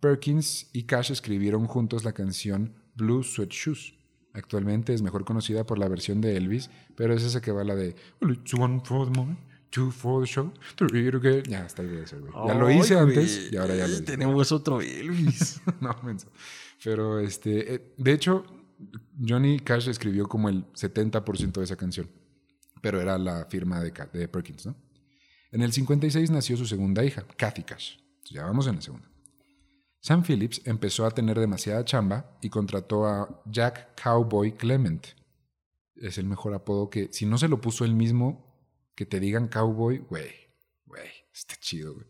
Perkins y Cash escribieron juntos la canción Blue Sweat Shoes. Actualmente es mejor conocida por la versión de Elvis, pero es esa que va la de "Well, it's one for the moment, two for the show, three to get-". Ya está ahí de eso, güey. Ya lo hice antes y ahora ya lo hice. Tenemos otro Elvis. no, menso. Pero este, eh, de hecho, Johnny Cash escribió como el 70% de esa canción, pero era la firma de, Perkins, ¿no? En el 56 nació su segunda hija, Kathy Cash. Entonces, ya vamos en la segunda. Sam Phillips empezó a tener demasiada chamba y contrató a Jack Cowboy Clement. Es el mejor apodo que, si no se lo puso él mismo, que te digan cowboy, güey, güey, está chido, güey.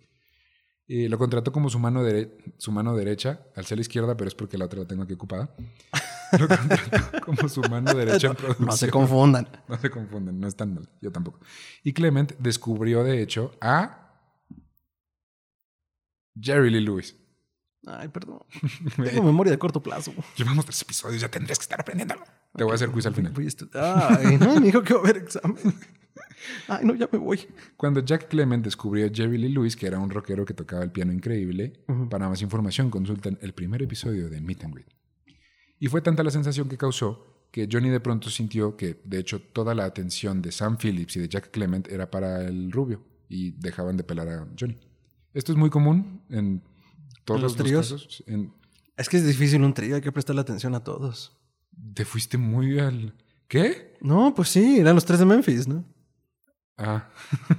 Y lo contrató como su mano, dere- su mano derecha, al ser la izquierda, pero es porque la otra la tengo aquí ocupada. Lo contrató como su mano derecha en producción. No se confundan. No se confunden, no es tan mal, yo tampoco. Y Clement descubrió, de hecho, a Jerry Lee Lewis. Ay, perdón. Tengo memoria de corto plazo. Llevamos tres episodios, ya tendrías que estar aprendiéndolo. Te voy a hacer quiz al final. Voy a estu- Ay, no, me dijo que va a haber examen. Ay, no, ya me voy. Cuando Jack Clement descubrió a Jerry Lee Lewis, que era un rockero que tocaba el piano increíble, para más información consulten el primer episodio de Meet and Greet. Y fue tanta la sensación que causó que Johnny de pronto sintió que, de hecho, toda la atención de Sam Phillips y de Jack Clement era para el rubio y dejaban de pelar a Johnny. Esto es muy común en todos ¿En los tríos? En- Es que es difícil un trío, hay que prestarle atención a todos. te fuiste muy al... ¿Qué? No, pues sí, eran los tres de Memphis, ¿no? Ah,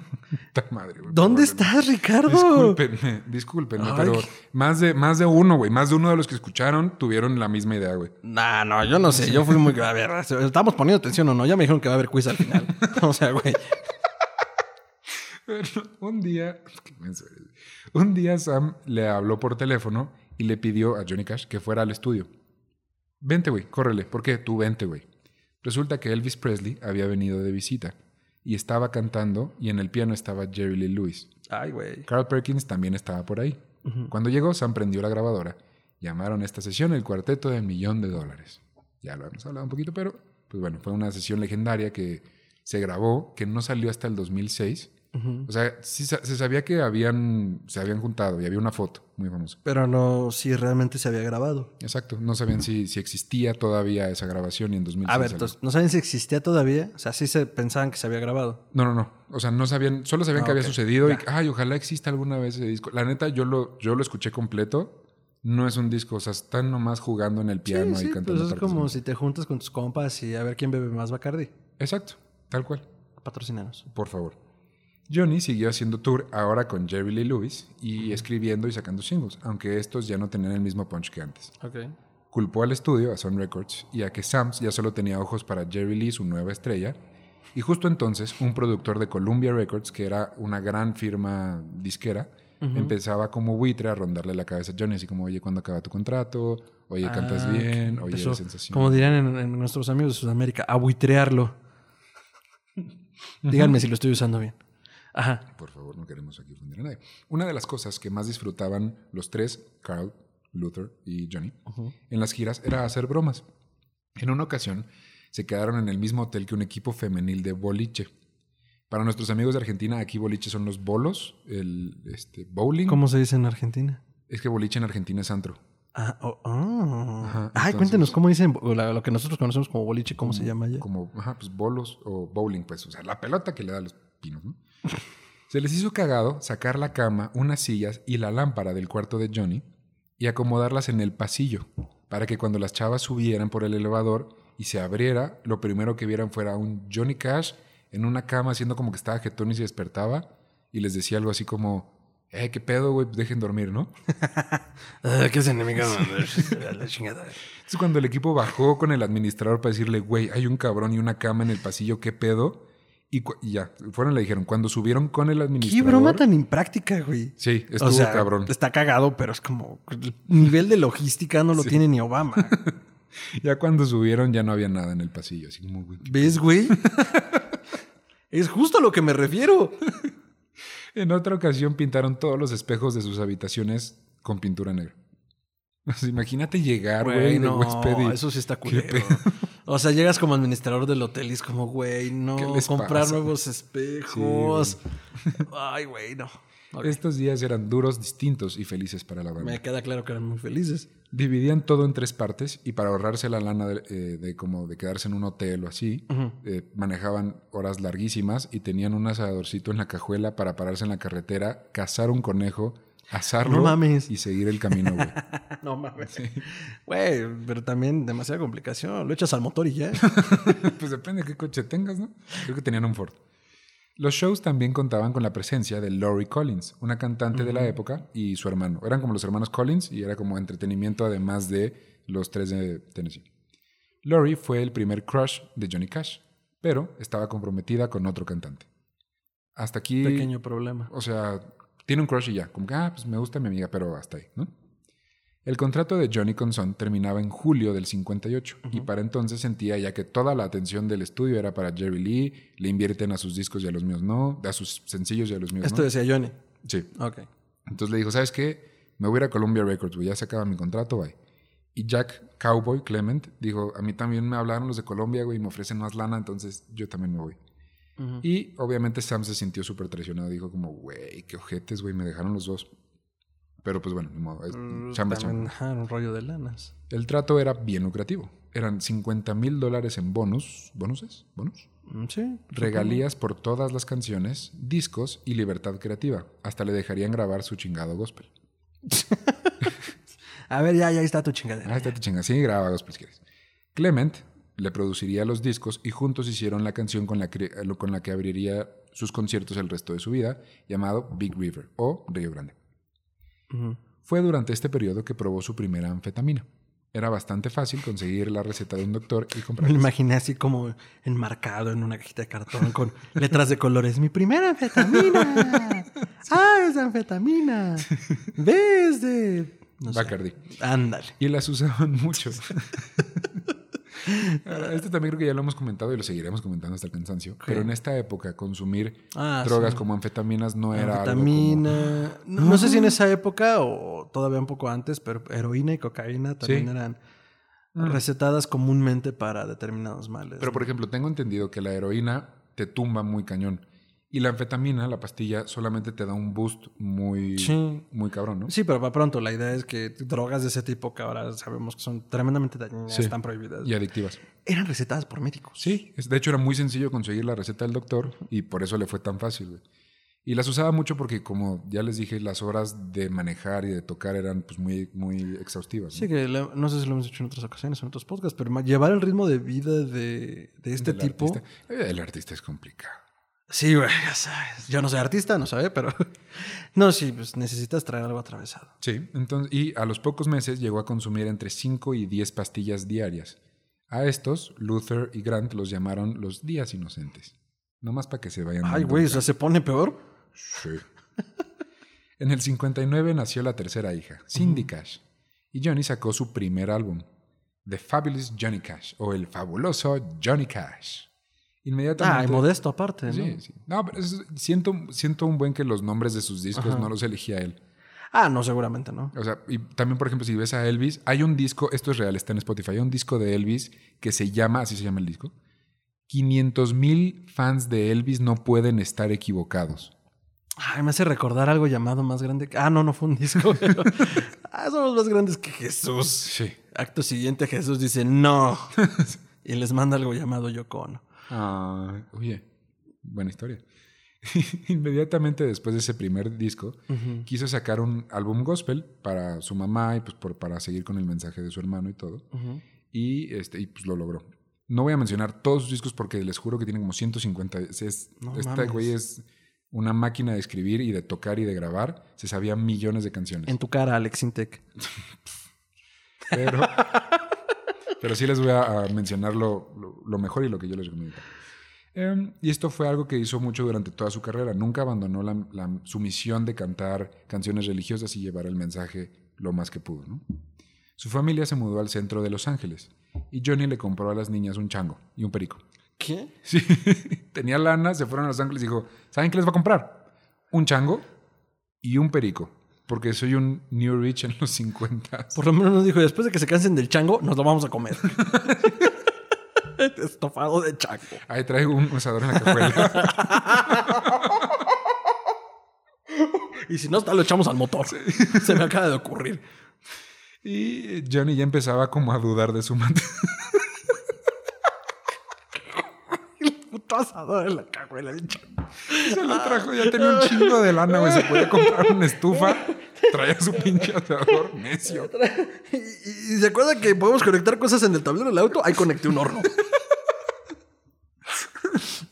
madre, güey. ¿Dónde estás, Ricardo? Discúlpenme, discúlpenme, Ay. pero más de, más de uno, güey. Más de uno de los que escucharon tuvieron la misma idea, güey. Nah, no, yo no sé. Yo fui muy. A ver, estamos poniendo atención o no. Ya me dijeron que va a haber quiz al final. O sea, güey. Un día, un día Sam le habló por teléfono y le pidió a Johnny Cash que fuera al estudio. Vente, güey, córrele. ¿Por qué? Tú vente, güey. Resulta que Elvis Presley había venido de visita y estaba cantando y en el piano estaba Jerry Lee Lewis. Ay, güey. Carl Perkins también estaba por ahí. Cuando llegó, Sam prendió la grabadora. Llamaron a esta sesión el cuarteto de millón de dólares. Ya lo hemos hablado un poquito, pero pues bueno, fue una sesión legendaria que se grabó, que no salió hasta el 2006. O sea, sí se sabía que habían, se habían juntado y había una foto muy famosa. Pero no, si realmente se había grabado. Exacto, no sabían si, si existía todavía esa grabación y en 2006. A ver, entonces, ¿no saben si existía todavía? O sea, sí se pensaban que se había grabado. No, no, no. O sea, no sabían, solo sabían Ah, que había sucedido y, ay, ojalá exista alguna vez ese disco. La neta, yo lo, yo lo escuché completo. No es un disco, o sea, están nomás jugando en el piano sí, y cantando. pues es como si te juntas con tus compas y a ver quién bebe más Bacardi. Exacto, tal cual, Patrocinanos. por favor. Johnny siguió haciendo tour ahora con Jerry Lee Lewis y escribiendo y sacando singles, aunque estos ya no tenían el mismo punch que antes. Ok. Culpó al estudio, a Sun Records, y a que Sams ya solo tenía ojos para Jerry Lee, su nueva estrella, y justo entonces un productor de Columbia Records, que era una gran firma disquera, empezaba como buitre a rondarle la cabeza a Johnny, así como, oye, ¿cuándo acaba tu contrato? Oye, cantas Ah, bien, oye, eres sensación. Como dirían en, en nuestros amigos de Sudamérica, a buitrearlo. Díganme si lo estoy usando bien. Ajá. Por favor, no queremos aquí ofender a nadie. Una de las cosas que más disfrutaban los tres, Carl, Luther y Johnny, en las giras era hacer bromas. En una ocasión se quedaron en el mismo hotel que un equipo femenil de boliche. Para nuestros amigos de Argentina, aquí boliche son los bolos, el este, bowling. ¿Cómo se dice en Argentina? Es que boliche en Argentina es antro. Ah, oh. Ajá, Ay, entonces- cuéntenos cómo dicen lo que nosotros conocemos como boliche, ¿cómo se llama allá? Como, ajá, pues bolos o bowling, pues, o sea, la pelota que le da a los pinos, ¿no? Se les hizo cagado sacar la cama, unas sillas y la lámpara del cuarto de Johnny y acomodarlas en el pasillo para que cuando las chavas subieran por el elevador y se abriera, lo primero que vieran fuera un Johnny Cash en una cama haciendo como que estaba jetón y se despertaba y les decía algo así como, eh, qué pedo, güey, dejen dormir, ¿no? Ah, ¿Qué es enemigo? la chingada. Entonces cuando el equipo bajó con el administrador para decirle, güey, hay un cabrón y una cama en el pasillo, ¿qué pedo? Y, ya, fueron le dijeron, cuando subieron con el Qué administrador... broma tan impráctica, güey. Sí, estuvo o sea, cabrón. Está cagado, pero es como el nivel de logística no lo Sí. tiene ni Obama. Ya cuando subieron ya no había nada en el pasillo, así como, güey. ¿Ves, güey? es justo a lo que me refiero. En otra ocasión pintaron todos los espejos de sus habitaciones con pintura negra. Imagínate llegar, güey, Güey, de no, huésped y- eso sí está ¿Qué culero. O sea, llegas como administrador del hotel y es como, güey, no, ¿Qué les comprar pasa? nuevos espejos. Ay, güey, no. Estos días eran duros, distintos y felices para la banda. Me queda claro que eran muy felices. Dividían todo en tres partes y para ahorrarse la lana de, eh, de como de quedarse en un hotel o así, eh, manejaban horas larguísimas y tenían un asadorcito en la cajuela para pararse en la carretera, cazar un conejo, asarlo No mames. y seguir el camino, güey. No mames. Güey, pero también demasiada complicación. Lo echas al motor y ya. pues depende de qué coche tengas, ¿no? Creo que tenían un Ford. Los shows también contaban con la presencia de Laurie Collins, una cantante de la época, y su hermano. Eran como los hermanos Collins y era como entretenimiento además de los tres de Tennessee. Laurie fue el primer crush de Johnny Cash, pero estaba comprometida con otro cantante. Hasta aquí, Pequeño problema. o sea, tiene un crush y ya, como que, ah, pues me gusta mi amiga, pero hasta ahí, ¿no? El contrato de Johnny con Son terminaba en julio del 58 y para entonces sentía ya que toda la atención del estudio era para Jerry Lee, le invierten a sus discos y a los míos no, a sus sencillos y a los míos Esto no. decía Johnny. Sí. Ok. Entonces le dijo, ¿sabes qué? Me voy a ir a Columbia Records, güey, ya se acaba mi contrato, bye. Y Jack Cowboy Clement dijo, a mí también me hablaron los de Colombia, güey, y me ofrecen más lana, entonces yo también me voy. Ujú. Y obviamente Sam se sintió súper traicionado. Dijo como, güey, qué ojetes, güey, me dejaron los dos. Pero pues bueno, modo, es Mm, chamba, también, chamba. ajá, un rollo de lanas. El trato era bien lucrativo. Eran 50 mil dólares en bonus, ¿bonuses? ¿Bonus? Mm, Sí. Regalías por todas las canciones, discos y libertad creativa. Hasta le dejarían grabar su chingado gospel. A ver, ya, ya ahí está tu chingadera. Ah, está tu chinga. Sí, graba gospel si quieres. Clement le produciría los discos y juntos hicieron la canción con la, que- con la que abriría sus conciertos el resto de su vida, llamado Big River o Río Grande. Fue durante este periodo que probó su primera anfetamina. Era bastante fácil conseguir la receta de un doctor y comprarla. Me lo imaginé así como enmarcado en una cajita de cartón con letras de colores. Mi primera anfetamina. Ah, es anfetamina. ¿Ves de no Bacardi. Ándale. Y las usaban mucho. este también creo que ya lo hemos comentado y lo seguiremos comentando hasta el cansancio. Pero en esta época consumir ah, drogas como anfetaminas no era Anfetamina. No, sé si en esa época o todavía un poco antes, pero heroína y cocaína también eran mm. recetadas comúnmente para determinados males. Pero por ejemplo, tengo entendido que la heroína te tumba muy cañón. Y la anfetamina, la pastilla, solamente te da un boost muy, muy cabrón, ¿no? Sí, pero para pronto. La idea es que drogas de ese tipo, que ahora sabemos que son tremendamente dañinas, están prohibidas. Y adictivas. Eran recetadas por médicos. Sí, de hecho era muy sencillo conseguir la receta del doctor y por eso le fue tan fácil. Y las usaba mucho porque, como ya les dije, las horas de manejar y de tocar eran pues, muy, muy exhaustivas. Sí, que no sé si lo hemos hecho en otras ocasiones, en otros podcasts, pero llevar el ritmo de vida de, de este tipo. el artista es complicado. Sí, güey, ya sabes. Yo no soy artista, no sabe, pero. No, sí, pues necesitas traer algo atravesado. Sí, entonces, y a los pocos meses llegó a consumir entre 5 y 10 pastillas diarias. A estos, Luther y Grant los llamaron los días inocentes. Nomás para que se vayan. Ay, güey, o sea, se pone peor. Sí. en el 59 nació la tercera hija, Cindy Cash. Y Johnny sacó su primer álbum, The Fabulous Johnny Cash, o El Fabuloso Johnny Cash. Inmediatamente. Ah, y modesto aparte, ¿no? Sí, sí. No, pero siento, siento un buen que los nombres de sus discos no los elegía él. Ah, no, seguramente no. O sea, y también, por ejemplo, si ves a Elvis, hay un disco, esto es real, está en Spotify, hay un disco de Elvis que se llama, así se llama el disco, 500 mil fans de Elvis no pueden estar equivocados. Ay, me hace recordar algo llamado más grande. Ah, no, no fue un disco. ah, somos más grandes que Jesús. Sí. Acto siguiente, Jesús dice no. y les manda algo llamado Yoko Ah, oye, buena historia. Inmediatamente después de ese primer disco, quiso sacar un álbum gospel para su mamá y pues para seguir con el mensaje de su hermano y todo. y, este, y pues lo logró. No voy a mencionar todos sus discos porque les juro que tienen como 150. Es, esta güey es una máquina de escribir y de tocar y de grabar. Se sabía millones de canciones. En tu cara, Alex Intec. pero, pero sí les voy a, mencionar lo, mejor y lo que yo les recomiendo. Em, y esto fue algo que hizo mucho durante toda su carrera. Nunca abandonó la, su misión de cantar canciones religiosas y llevar el mensaje lo más que pudo. Su familia se mudó al centro de Los Ángeles y Johnny le compró a las niñas un chango y un perico. ¿Qué? Sí, tenía lana, se fueron a Los Ángeles y dijo, ¿saben qué les va a comprar? Un chango y un perico porque soy un New Rich en los 50. Por lo menos nos dijo, después de que se cansen del chango, nos lo vamos a comer. Estofado de chango. Ahí traigo un usador en la cajuela. y si no, lo echamos al motor. Se me acaba de ocurrir. Y Johnny ya empezaba como a dudar de su mente. El puto asador en la cajuela. Se lo trajo, ya tenía un chingo de lana, güey. Se podía comprar una estufa. Traía su pinche asador necio. Y, se acuerda que podemos conectar cosas en el tablero del auto. Ahí conecté un horno.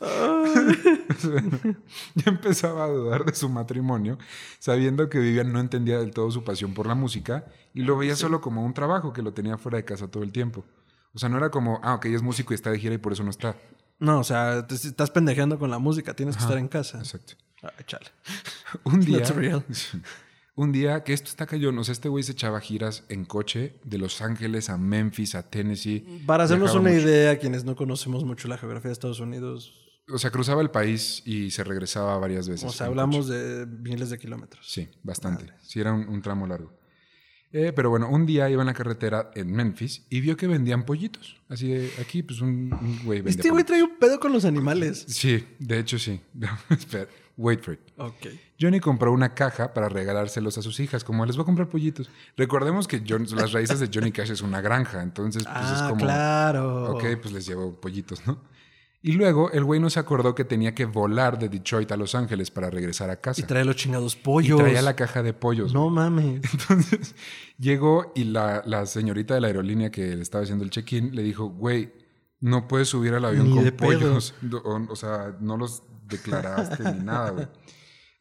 ya empezaba a dudar de su matrimonio, sabiendo que Vivian no entendía del todo su pasión por la música y lo veía solo como un trabajo que lo tenía fuera de casa todo el tiempo. O sea, no era como, ah, ok, es músico y está de gira y por eso no está. No, o sea, te estás pendejeando con la música, tienes que estar en casa. Exacto. Ah, échale. Un día. Un día que esto está cayendo, o sea, este güey se echaba giras en coche de Los Ángeles a Memphis, a Tennessee. Para hacernos una idea, quienes no conocemos mucho la geografía de Estados Unidos. O sea, cruzaba el país y se regresaba varias veces. O sea, hablamos de miles de kilómetros. Sí, bastante. Sí, era un tramo largo. Eh, pero bueno, un día iba en la carretera en Memphis y vio que vendían pollitos. Así de aquí, pues un, güey vendía Este güey trae un pedo con los animales. Sí, de hecho sí. Espera, wait for it. Ok. Johnny compró una caja para regalárselos a sus hijas, como les voy a comprar pollitos. Recordemos que las raíces de Johnny Cash es una granja, entonces pues es ah, como... claro. Ok, pues les llevo pollitos, ¿no? Y luego el güey no se acordó que tenía que volar de Detroit a Los Ángeles para regresar a casa. Y trae los chingados pollos. Y traía la caja de pollos. No mames. Entonces llegó y la, la, señorita de la aerolínea que le estaba haciendo el check-in le dijo, güey, no puedes subir al avión con pollos. O, sea, no los declaraste ni nada, güey.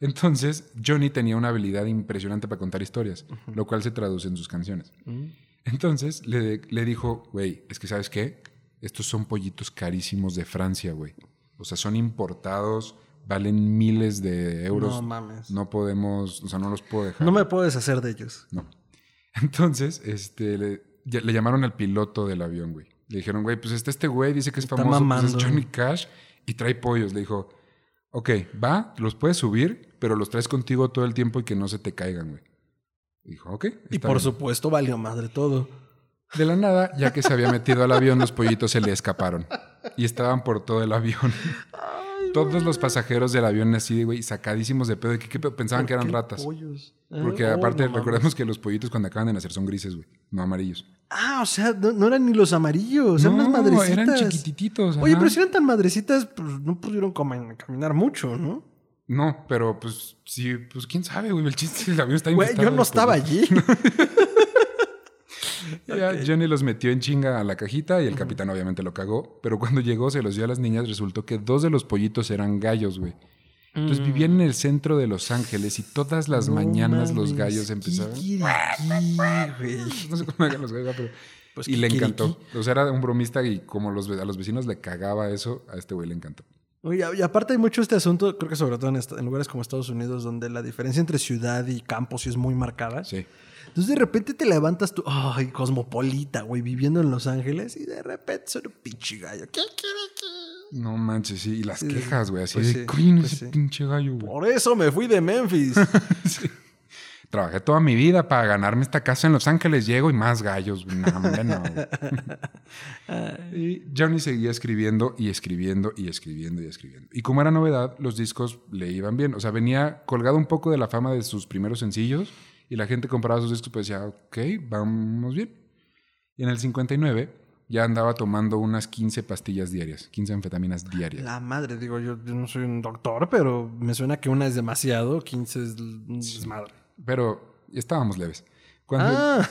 Entonces, Johnny tenía una habilidad impresionante para contar historias, lo cual se traduce en sus canciones. Mm. Entonces le, le dijo, güey, es que sabes qué, estos son pollitos carísimos de Francia, güey. O sea, son importados, valen miles de euros. No mames. No podemos, o sea, no los puedo dejar. No me puedo deshacer de ellos. No. Entonces, este, le, llamaron al piloto del avión, güey. Le dijeron, güey, pues está este güey, dice que es Está famoso, pues mamando. es Johnny Cash y trae pollos. Le dijo, ok, va, los puedes subir, pero los traes contigo todo el tiempo y que no se te caigan, güey. Dijo, ok. Y por bien". supuesto valió madre todo. De la nada, ya que se había metido al avión, los pollitos se le escaparon. Y estaban por todo el avión. Todos los pasajeros del avión así, güey, sacadísimos de pedo. ¿De pedo? Pensaban ¿Por que eran ratas. pollos? Porque Ah, oh, aparte, no mames. recordemos que los pollitos cuando acaban de nacer son grises, güey, no amarillos. Ah, o sea, no, no eran ni los amarillos, eran unas madrecitas. eran chiquitititos. Oye, ajá. pero si eran tan madrecitas, pues no pudieron caminar mucho, ¿no? No, pero pues sí, pues quién sabe, güey. El chiste del avión está Güey, yo no estaba allí. Ya, Johnny los metió en chinga a la cajita y el capitán obviamente lo cagó. Pero cuando llegó, se los dio a las niñas. Resultó que dos de los pollitos eran gallos, güey. Entonces Mm. vivían en el centro de Los Ángeles y todas las No mañanas los gallos empezaban. No sé cómo hagan los gallos, pero. Pues y le encantó. O sea, era un bromista y como los, a los vecinos le cagaba eso, a este güey le encantó. Oye, y aparte hay mucho este asunto, creo que sobre todo en, esta- en lugares como Estados Unidos, donde la diferencia entre ciudad y campo sí es muy marcada. Sí. Entonces de repente te levantas tú, ay, cosmopolita, güey, viviendo en Los Ángeles, y de repente soy un pinche gallo. ¿Qué quiere que? No manches, sí. Y las Sí, quejas, güey. Así pues de, sí, pues ese sí. pinche gallo, güey. Por eso me fui de Memphis. Trabajé toda mi vida para ganarme esta casa en Los Ángeles. Llego y más gallos. No, hombre, no. y Johnny seguía escribiendo y escribiendo y escribiendo y escribiendo. Y como era novedad, los discos le iban bien. O sea, venía colgado un poco de la fama de sus primeros sencillos y la gente compraba sus discos pues decía, ok, vamos bien. Y en el 59 ya andaba tomando unas 15 pastillas diarias, 15 anfetaminas diarias. La madre, digo, yo, yo no soy un doctor, pero me suena que una es demasiado, 15 es un desmadre. Pero estábamos leves. Cuando, Ah,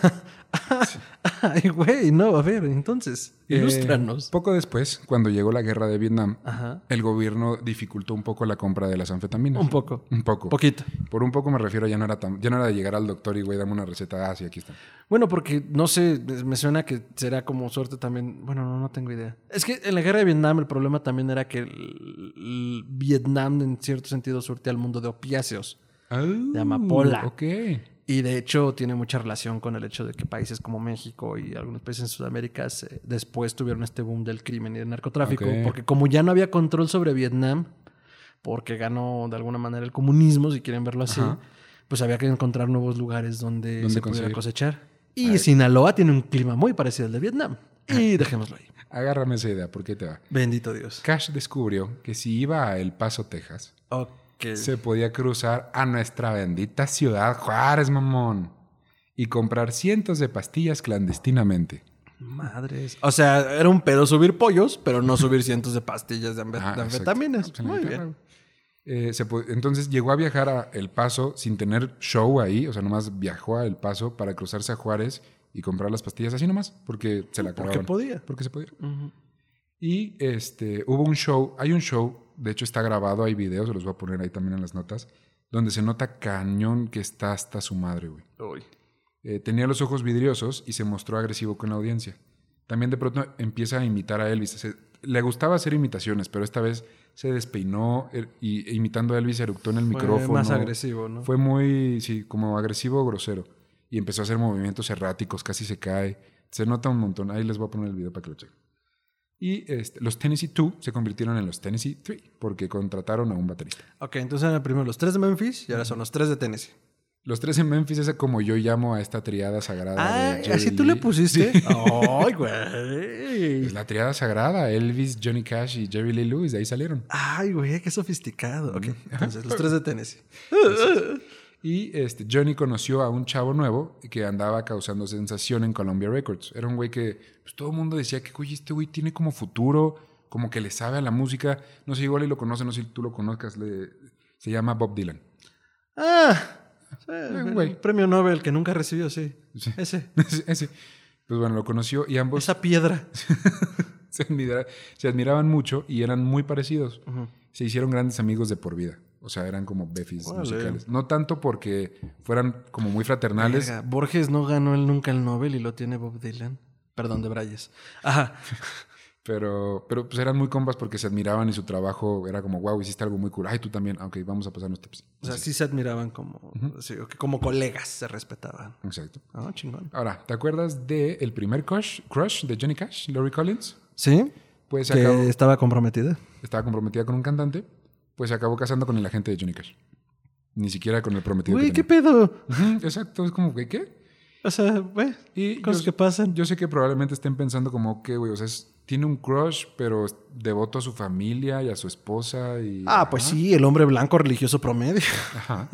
ay, güey, no, a ver, entonces, Eh, ilústranos. poco después, cuando llegó la guerra de Vietnam, Ajá, el gobierno dificultó un poco la compra de las anfetaminas. un poco, Un poco. poquito. Por un poco me refiero, ya no era tan, ya no era de llegar al doctor y güey, dame una receta. Ah, sí, aquí está. Bueno, porque no sé, me suena que será como suerte también. Bueno, no, no tengo idea. Es que en la guerra de Vietnam el problema también era que el- el Vietnam en cierto sentido surte al mundo de opiáceos. de amapola. Ok. Y de hecho tiene mucha relación con el hecho de que países como México y algunos países en Sudamérica se- después tuvieron este boom del crimen y del narcotráfico. Porque como ya no había control sobre Vietnam, porque ganó de alguna manera el comunismo, si quieren verlo así, Ajá. pues había que encontrar nuevos lugares donde ¿Dónde se pudiera conseguir? cosechar. Y Sinaloa tiene un clima muy parecido al de Vietnam. Y dejémoslo ahí. Agárrame esa idea, ¿por qué te va? Bendito Dios. Cash descubrió que si iba a El Paso, Texas, Se podía cruzar a nuestra bendita ciudad Juárez, mamón, y comprar cientos de pastillas clandestinamente. Madres. O sea, era un pedo subir pollos, pero no subir cientos de pastillas de, Ah, anfetaminas. Pues Muy bien. Eh, se entonces llegó a viajar a El Paso sin tener show ahí, o sea, nomás viajó a El Paso para cruzarse a Juárez y comprar las pastillas así nomás, porque se la Porque acababan. podía. Porque se podía. Y este, hubo un show, hay un show, de hecho está grabado, hay videos, se los voy a poner ahí también en las notas, donde se nota cañón que está hasta su madre, güey. Uy. Eh, tenía los ojos vidriosos y se mostró agresivo con la audiencia. También de pronto empieza a imitar a Elvis. Se- le gustaba hacer imitaciones, pero esta vez se despeinó eh, y e imitando a Elvis eructó en el Fue micrófono. más agresivo, ¿no? Fue muy, sí, como agresivo grosero. Y empezó a hacer movimientos erráticos, casi se cae. Se nota un montón. Ahí les voy a poner el video para que lo chequen. Y este, los Tennessee 2 se convirtieron en los Tennessee 3 porque contrataron a un baterista. Ok, entonces eran primero los tres de Memphis y ahora son los tres de Tennessee. Los tres en Memphis es como yo llamo a esta triada sagrada. Ah, de ¿así tú le pusiste? Sí. Ay, güey. Es la triada sagrada, Elvis, Johnny Cash y Jerry Lee Lewis, de ahí salieron. Ay, güey, qué sofisticado. Ok, entonces los tres de Tennessee. Y este, Johnny conoció a un chavo nuevo que andaba causando sensación en Columbia Records. Era un güey que pues, todo el mundo decía que, oye, este güey tiene como futuro, como que le sabe a la música. No sé, igual y lo conoce, no sé si tú lo conozcas. le- se llama Bob Dylan. Ah, sí, güey. el premio Nobel que nunca recibió, sí. Sí. Ese. Ese-. Pues bueno, lo conoció y ambos Esa piedra. se, admira- se admiraban mucho y eran muy parecidos. Se hicieron grandes amigos de por vida. O sea, eran como befis Órale. musicales. No tanto porque fueran como muy fraternales. Verga, Borges no ganó él nunca el Nobel y lo tiene Bob Dylan. Perdón, de Brayes. Ajá. Pero, pero pues eran muy compas porque se admiraban y su trabajo era como, wow, hiciste algo muy cool. Ay, tú también. Ok, vamos a pasarnos tips. O sea, sí se admiraban como, sí, como colegas, se respetaban. Exacto. Ah, chingón. Ahora, ¿te acuerdas de el primer crush, crush de Johnny Cash, Laurie Collins? ¿Sí? Pues Que acabó, estaba comprometida. estaba comprometida con un cantante, pues se acabó casando con el agente de Johnny Cash. Ni siquiera con el prometido. Que ¿qué pedo? Exacto, es como, ¿qué? ¿qué? O sea, güey, cosas yo- que pasan. Yo sé que probablemente estén pensando como, que, güey? O sea, es- tiene un crush, pero es devoto a su familia y a su esposa y... Ah, pues sí, el hombre blanco religioso promedio. Ajá.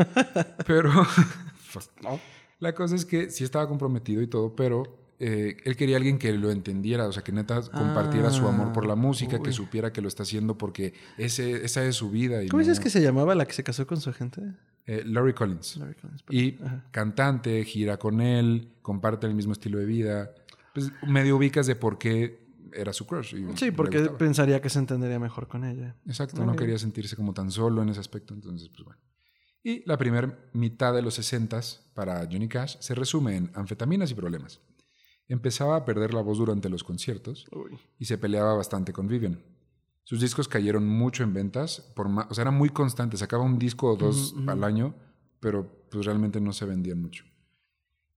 Pero pues, no. La cosa es que sí estaba comprometido y todo, pero eh, él quería alguien que lo entendiera, o sea, que neta compartiera su amor por la música, que supiera que lo está haciendo porque ese, esa es su vida. Y ¿Cómo no- dices que se llamaba la que se casó con su agente? Eh, Laurie Collins. Y Ajá. cantante, gira con él, comparte el mismo estilo de vida. Pues medio ubicas de por qué era su crush. y Sí, porque pensaría que se entendería mejor con ella. Exacto, no quería sentirse como tan solo en ese aspecto, entonces pues bueno. Y la primera mitad de los 60 para Johnny Cash se resume en anfetaminas y problemas. Empezaba a perder la voz durante los conciertos y se peleaba bastante con Vivian. Sus discos cayeron mucho en ventas, por o sea, era muy constante, sacaba un disco o dos al año, pero pues realmente no se vendían mucho.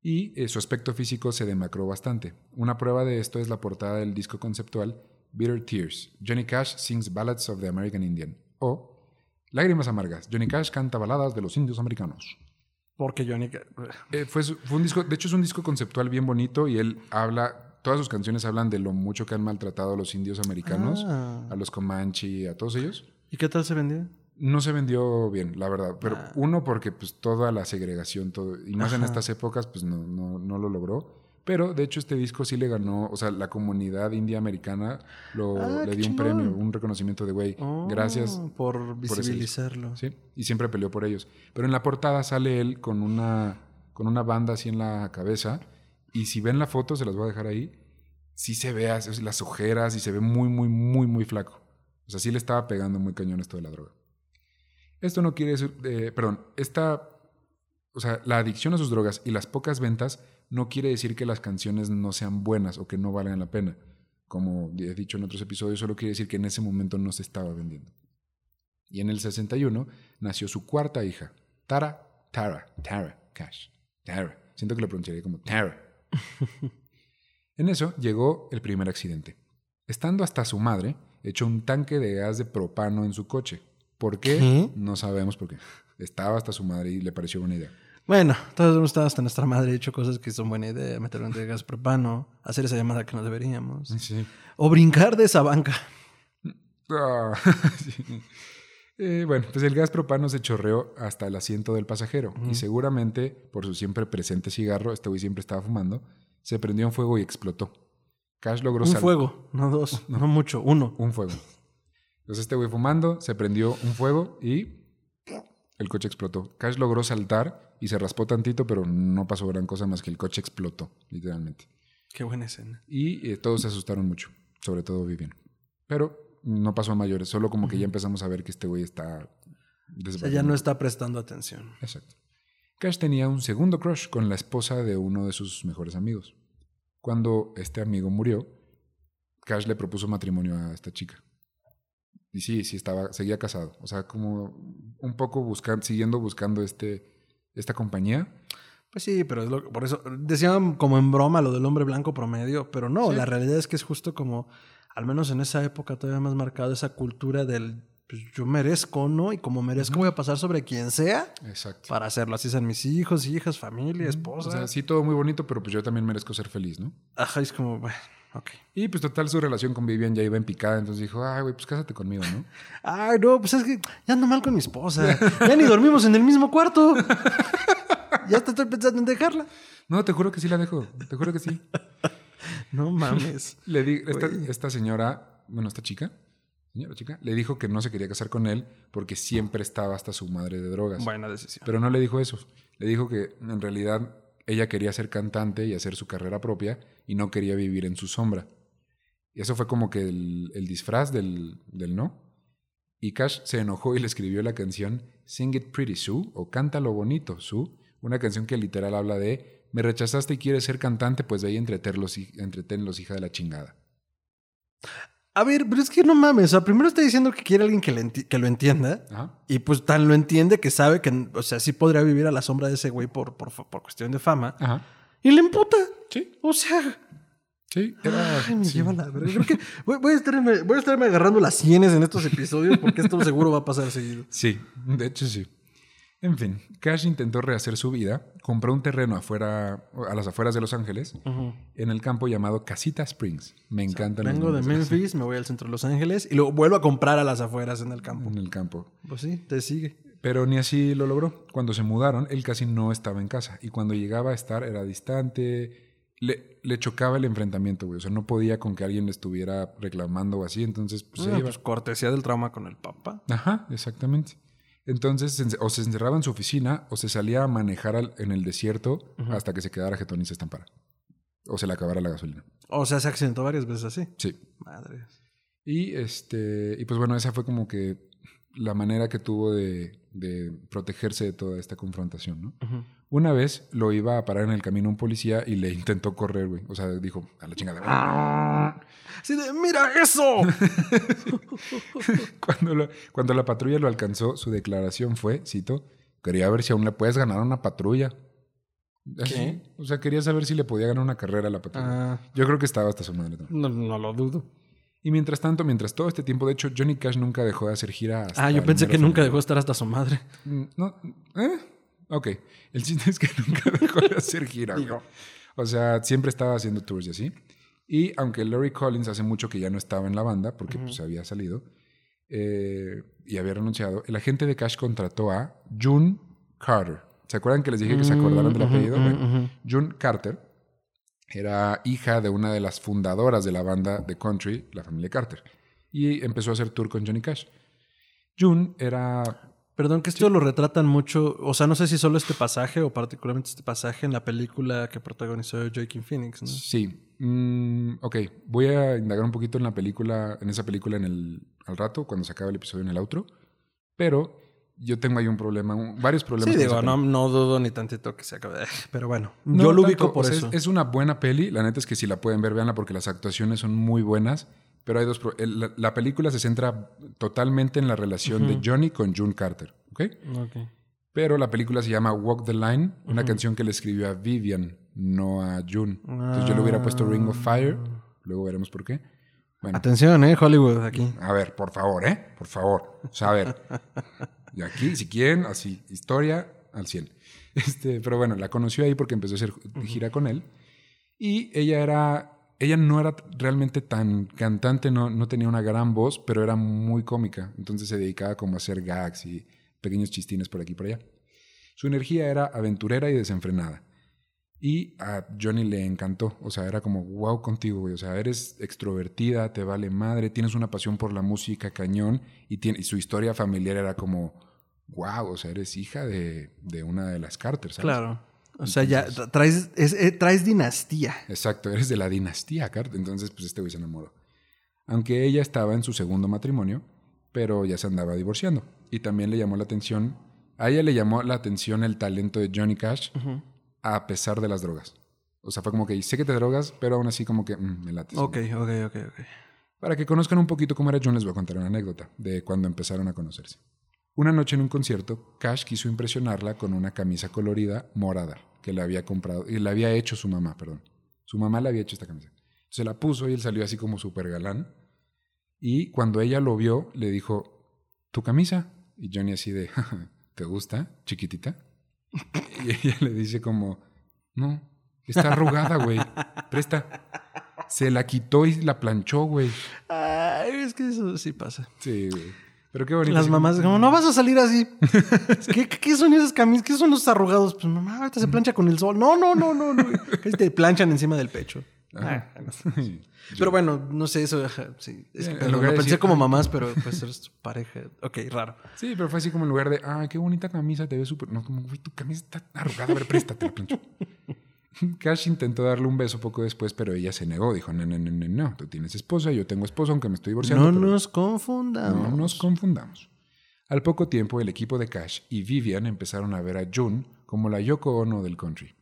Y eh, su aspecto físico se demacró bastante. Una prueba de esto es la portada del disco conceptual Bitter Tears. Johnny Cash sings ballads of the American Indian. O Lágrimas amargas. Johnny Cash canta baladas de los indios americanos. Porque Johnny... Eh, fue, fue un disco, de hecho es un disco conceptual bien bonito y él habla, todas sus canciones hablan de lo mucho que han maltratado a los indios americanos, Ah. a los Comanche, a todos ellos. ¿Y qué tal se vendió? No se vendió bien, la verdad. Pero Ah. uno, porque pues toda la segregación, todo, y más en estas épocas, pues no, no, no lo logró. Pero de hecho, este disco sí le ganó, o sea, la comunidad india americana lo, Ah, le dio un premio, un reconocimiento de güey. Oh, gracias. por ese visibilizarlo. Sí, y siempre peleó por ellos. Pero en la portada sale él con una, con una banda así en la cabeza. Y si ven la foto, se las voy a dejar ahí, sí se ve así, las ojeras y se ve muy, muy, muy, muy flaco. O sea, sí le estaba pegando muy cañón esto de la droga. Esto no quiere decir, eh, perdón, esta, o sea, la adicción a sus drogas y las pocas ventas no quiere decir que las canciones no sean buenas o que no valgan la pena. Como he dicho en otros episodios, solo quiere decir que en ese momento no se estaba vendiendo. Y en el 61 nació su cuarta hija, Tara, Tara, Tara Cash. Tara. Siento que lo pronunciaría como Tara. en eso llegó el primer accidente. Estando hasta su madre, echó un tanque de gas de propano en su coche. ¿Por qué? ¿Qué? No sabemos por qué. Estaba hasta su madre y le pareció buena idea. Bueno, todos hemos estado hasta nuestra madre, hecho cosas que son buena idea, meter un de gas propano, hacer esa llamada que no deberíamos. Sí. O brincar de esa banca. Ah, sí. Eh, bueno, pues el gas propano se chorreó hasta el asiento del pasajero y seguramente por su siempre presente cigarro, este güey siempre estaba fumando, se prendió en fuego y explotó. Cash logró Un fuego, no dos, no, mucho, uno. Un fuego. Entonces este güey fumando, se prendió un fuego y el coche explotó. Cash logró saltar y se raspó tantito, pero no pasó gran cosa más que el coche explotó, literalmente. Qué buena escena. Y eh, todos se asustaron mucho, sobre todo Vivian. Pero no pasó a mayores, solo como que ya empezamos a ver que este güey está O sea, ya no está prestando atención. Exacto. Cash tenía un segundo crush con la esposa de uno de sus mejores amigos. Cuando este amigo murió, Cash le propuso matrimonio a esta chica. Y sí, sí estaba, seguía casado. O sea, como un poco buscando, siguiendo buscando este, esta compañía. Pues sí, pero es lo, por eso decían como en broma lo del hombre blanco promedio, pero no, Sí. la realidad es que es justo como, al menos en esa época todavía más marcado esa cultura del pues, yo merezco, ¿no? Y como merezco voy a pasar sobre quien sea Exacto. para hacerlo. Así sean mis hijos, hijas, familia, esposa. O sea, sí, todo muy bonito, pero pues yo también merezco ser feliz, ¿no? Ajá, es como, bueno, Y pues total, su relación con Vivian ya iba en picada, entonces dijo, ay, güey, pues cásate conmigo, ¿no? Ay, no, pues es que ya ando mal con mi esposa. Ya ni dormimos en el mismo cuarto. ya te estoy pensando en dejarla. No, te juro que sí la dejo, te juro que sí. No mames. Le di, esta, esta señora, bueno, esta chica, señora chica, le dijo que no se quería casar con él porque siempre estaba hasta su madre de drogas. Buena decisión. Pero no le dijo eso. Le dijo que en realidad ella quería ser cantante y hacer su carrera propia y no quería vivir en su sombra. Y eso fue como que el, disfraz del, del no. Y Cash se enojó y le escribió la canción Sing It Pretty Sue o Cántalo Bonito Sue, una canción que literal habla de me rechazaste y quieres ser cantante, pues de ahí entretenlos, entretenlos hija de la chingada. A ver, pero es que no mames. O sea, primero está diciendo que quiere alguien que, que lo entienda. Y pues tan lo entiende que sabe que, o sea, sí podría vivir a la sombra de ese güey por, por, por cuestión de fama. Ajá. Y le emputa. Sí. O sea. Sí, Ay, me lleva la verdad. Creo que voy, a estarme, voy a estarme agarrando las sienes en estos episodios porque esto seguro va a pasar seguido. Sí, de hecho sí. En fin, Cash intentó rehacer su vida, compró un terreno afuera, a las afueras de Los Ángeles, en el campo llamado Casita Springs. Me encanta. Vengo de Memphis, me voy al centro de Los Ángeles y luego vuelvo a comprar a las afueras en el campo. En el campo. Pues sí, te sigue. Pero ni así lo logró. Cuando se mudaron, él casi no estaba en casa. Y cuando llegaba a estar, era distante. Le, le chocaba el enfrentamiento, güey. O sea, no podía con que alguien le estuviera reclamando o así. Entonces, pues, se ah, pues cortesía del trauma con el papá. Ajá, exactamente. Entonces, o se encerraba en su oficina o se salía a manejar en el desierto hasta que se quedara jetón y se estampara. O se le acabara la gasolina. O sea, se accidentó varias veces así. Sí. Madre. Y este. Y pues bueno, esa fue como que la manera que tuvo de, protegerse de toda esta confrontación, ¿no? Una vez lo iba a parar en el camino un policía y le intentó correr, güey. O sea, dijo, a la chingada. Así de, ¡mira eso! cuando, cuando la patrulla lo alcanzó, su declaración fue, cito, quería ver si aún le puedes ganar una patrulla. ¿Qué? O sea, quería saber si le podía ganar una carrera a la patrulla. Ah. Yo creo que estaba hasta su madre No, no lo dudo. Y mientras tanto, mientras todo este tiempo, de hecho, Johnny Cash nunca dejó de hacer gira. ah, yo pensé que nunca dejó de estar hasta su madre. Mm, no, ¿eh? Ok. El chiste es que nunca dejó de hacer gira. O sea, siempre estaba haciendo tours y así. Y aunque Larry Collins hace mucho que ya no estaba en la banda, porque pues había salido eh, y había renunciado, el agente de Cash contrató a June Carter. ¿Se acuerdan que les dije que se acordaron del apellido? June Carter era hija de una de las fundadoras de la banda de country, la familia Carter. Y empezó a hacer tour con Johnny Cash. June era Perdón, que esto lo retratan mucho, o sea, no sé si solo este pasaje o particularmente este pasaje en la película que protagonizó Joaquin Phoenix, ¿no? Sí. Mm, ok, voy a indagar un poquito en la película, en esa película en el, al rato, cuando se acabe el episodio en el outro, pero yo tengo ahí un problema, varios problemas. Sí, digo, no, no, dudo ni tantito que se acabe, pero bueno, yo lo ubico por eso. Es, es, una buena peli, la neta es que si la pueden ver, veanla porque las actuaciones son muy buenas. Pero hay dos. La, película se centra totalmente en la relación de Johnny con June Carter. ¿Ok? Pero la película se llama Walk the Line, una canción que le escribió a Vivian, no a June. Entonces yo le hubiera puesto Ring of Fire. Luego veremos por qué. Atención, ¿eh? Hollywood, aquí. A ver, por favor, ¿eh? Por favor. O sea, a ver. Y aquí, si quieren, así, historia al 100. Este, pero bueno, la conoció ahí porque empezó a hacer gira con él. Y ella era ella no era realmente tan cantante, no, no tenía una gran voz, pero era muy cómica. Entonces se dedicaba como a hacer gags y pequeños chistines por aquí y por allá. Su energía era aventurera y desenfrenada. Y a Johnny le encantó. O sea, era como, wow contigo, güey. O sea, eres extrovertida, te vale madre, tienes una pasión por la música cañón. Y, tiene, su historia familiar era como, wow, o sea, eres hija de, de una de las Carter, ¿sabes? Claro. O sea, ya traes, eh, traes dinastía. Exacto, eres de la dinastía, Carter. Entonces, pues este güey se enamoró. Aunque ella estaba en su segundo matrimonio, pero ya se andaba divorciando. Y también le llamó la atención, a ella le llamó la atención el talento de Johnny Cash a pesar de las drogas. O sea, fue como que sé que te drogas, pero aún así como que mm, me late. Ok, ok, ok, ok. Para que conozcan un poquito cómo era John, les voy a contar una anécdota de cuando empezaron a conocerse. Una noche en un concierto, Cash quiso impresionarla con una camisa colorida morada que le había comprado, y le había hecho su mamá, perdón. Su mamá le había hecho esta camisa. Se la puso y él salió así como súper galán. Y cuando ella lo vio, le dijo, ¿tu camisa? Y Johnny así de, ¿te gusta, chiquitita? Y ella le dice como, no, está arrugada, güey, presta. Se la quitó y la planchó, güey. Ay, es que eso sí pasa. Sí, güey. Pero qué bonito. Las mamás, como, no vas a salir así. ¿Qué, son esas camisas? ¿Qué son los arrugados? Pues mamá, ahorita se plancha con el sol. No, no, no, no. no. te planchan encima del pecho. Ah, pero bueno, no sé, eso. Sí, es que, lo pensé como mamás, pero pues eres pareja. Ok, raro. Sí, pero fue así como en lugar de, ah, qué bonita camisa, te ves súper. No, como, güey, tu camisa está arrugada, a ver, préstate, pincho. Cash intentó darle un beso poco después, pero ella se negó. Dijo, no, no, no, no, no, tú tienes esposa, yo tengo esposa, aunque me estoy divorciando. No nos confundamos. no nos confundamos. Al poco tiempo, el equipo de Cash y Vivian empezaron a ver a June como la Yoko Ono del country.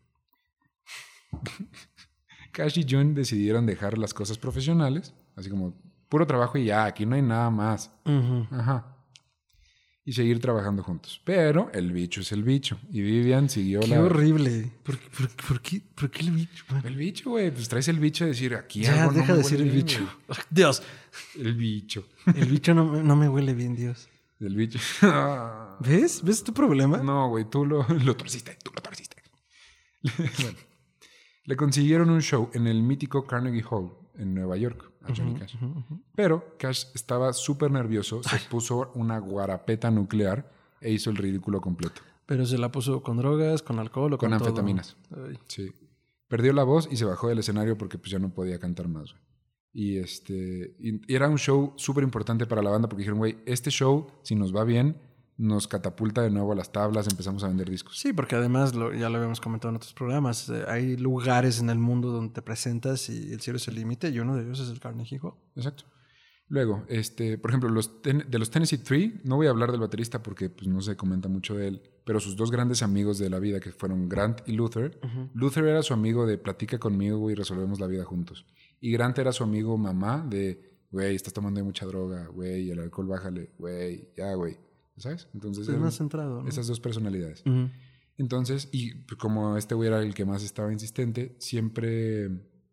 Cash y June decidieron dejar las cosas profesionales, así como puro trabajo y ya, aquí no hay nada más. Ajá. Y seguir trabajando juntos. Pero el bicho es el bicho. Y Vivian siguió Qué la... horrible. ¿Por, qué- por, por qué, ¿Por qué el bicho? Bueno, El bicho, güey. Pues traes el bicho de decir aquí ya, algo no deja me de decir el bien, bicho. Dios. El bicho. el bicho no, me- no me huele bien, Dios. El bicho. ¿Ves? ¿Ves tu problema? No, güey, tú lo, lo torciste, tú lo torciste. Bueno, le consiguieron un show en el mítico Carnegie Hall en Nueva York a Johnny Cash. Pero Cash estaba súper nervioso, se puso una guarapeta nuclear e hizo el ridículo completo. Pero se la puso con drogas, con alcohol o con, Con todo? anfetaminas. Ay. Sí. Perdió la voz y se bajó del escenario porque pues, ya no podía cantar más. güey. Y, este, y y era un show súper importante para la banda porque dijeron, güey, este show, si nos va bien, nos catapulta de nuevo a las tablas, empezamos a vender discos. Sí, porque además, lo- ya lo habíamos comentado en otros programas, eh, hay lugares en el mundo donde te presentas y el cielo es el límite y uno de ellos es el Carnegie Hall. Exacto. Luego, este, por ejemplo, los ten- de los Tennessee Three, no voy a hablar del baterista porque pues, no se comenta mucho de él, pero sus dos grandes amigos de la vida, que fueron Grant y Luther. Luther era su amigo de platica conmigo y resolvemos la vida juntos. Y Grant era su amigo mamá de, güey, estás tomando mucha droga, güey, el alcohol bájale, güey, ya, güey. ¿Sabes? Entonces, Es eran más centrado. ¿no? esas dos personalidades. Entonces, y pues, como este güey era el que más estaba insistente, siempre,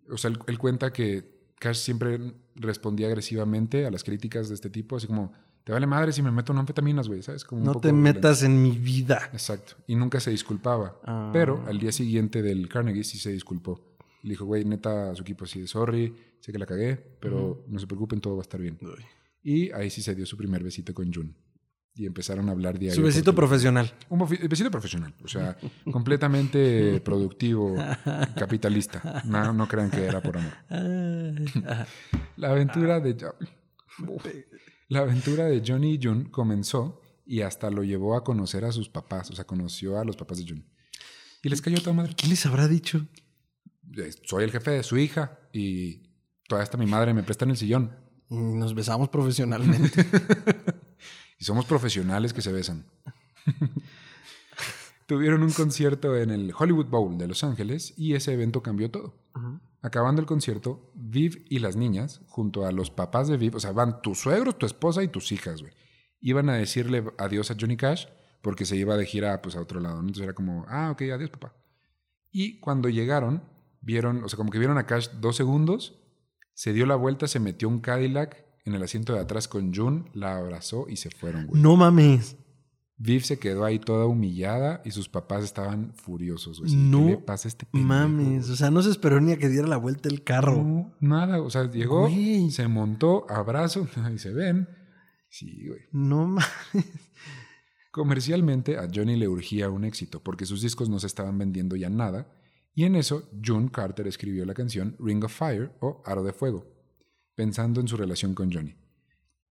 o sea, él, él cuenta que Cash siempre respondía agresivamente a las críticas de este tipo, así como, te vale madre si me meto en anfetaminas, güey, ¿sabes? Como No te metas en mi vida. Exacto. Y nunca se disculpaba. Ah. Pero al día siguiente del Carnegie sí se disculpó. Le dijo, güey, neta, a su equipo así, sorry, sé que la cagué, pero no se preocupen, todo va a estar bien. Y ahí sí se dio su primer besito con June. Y empezaron a hablar diario. Su besito profesional. un besito profesional, o sea, completamente productivo, capitalista. No, no crean que era por amor. La aventura de la aventura de Johnny y June comenzó y hasta lo llevó a conocer a sus papás, o sea, conoció a los papás de June. Y les cayó toda madre. ¿Qué les habrá dicho? Soy el jefe de su hija y toda esta mi madre me presta en el sillón. Nos besamos profesionalmente. Y somos profesionales que se besan. Tuvieron un concierto en el Hollywood Bowl de Los Ángeles y ese evento cambió todo. Acabando el concierto, Viv y las niñas, junto a los papás de Viv, o sea, van tus suegros, tu esposa y tus hijas, güey. Iban a decirle adiós a Johnny Cash porque se iba de gira pues, a otro lado. ¿no? Entonces era como, ah, ok, adiós, papá. Y cuando llegaron, vieron, o sea, como que vieron a Cash dos segundos, se dio la vuelta, se metió un Cadillac en el asiento de atrás con June, la abrazó y se fueron, güey. no mames. Viv se quedó ahí toda humillada y sus papás estaban furiosos, güey. No ¿Qué le pasa a este pendejo, Mames. O sea, no se esperó ni a que diera la vuelta el carro. No, nada, o sea, llegó, Güey. se montó, abrazo y se ven. Sí, güey. No mames. Comercialmente a Johnny le urgía un éxito porque sus discos no se estaban vendiendo ya nada y en eso June Carter escribió la canción Ring of Fire o Aro de Fuego, pensando en su relación con Johnny.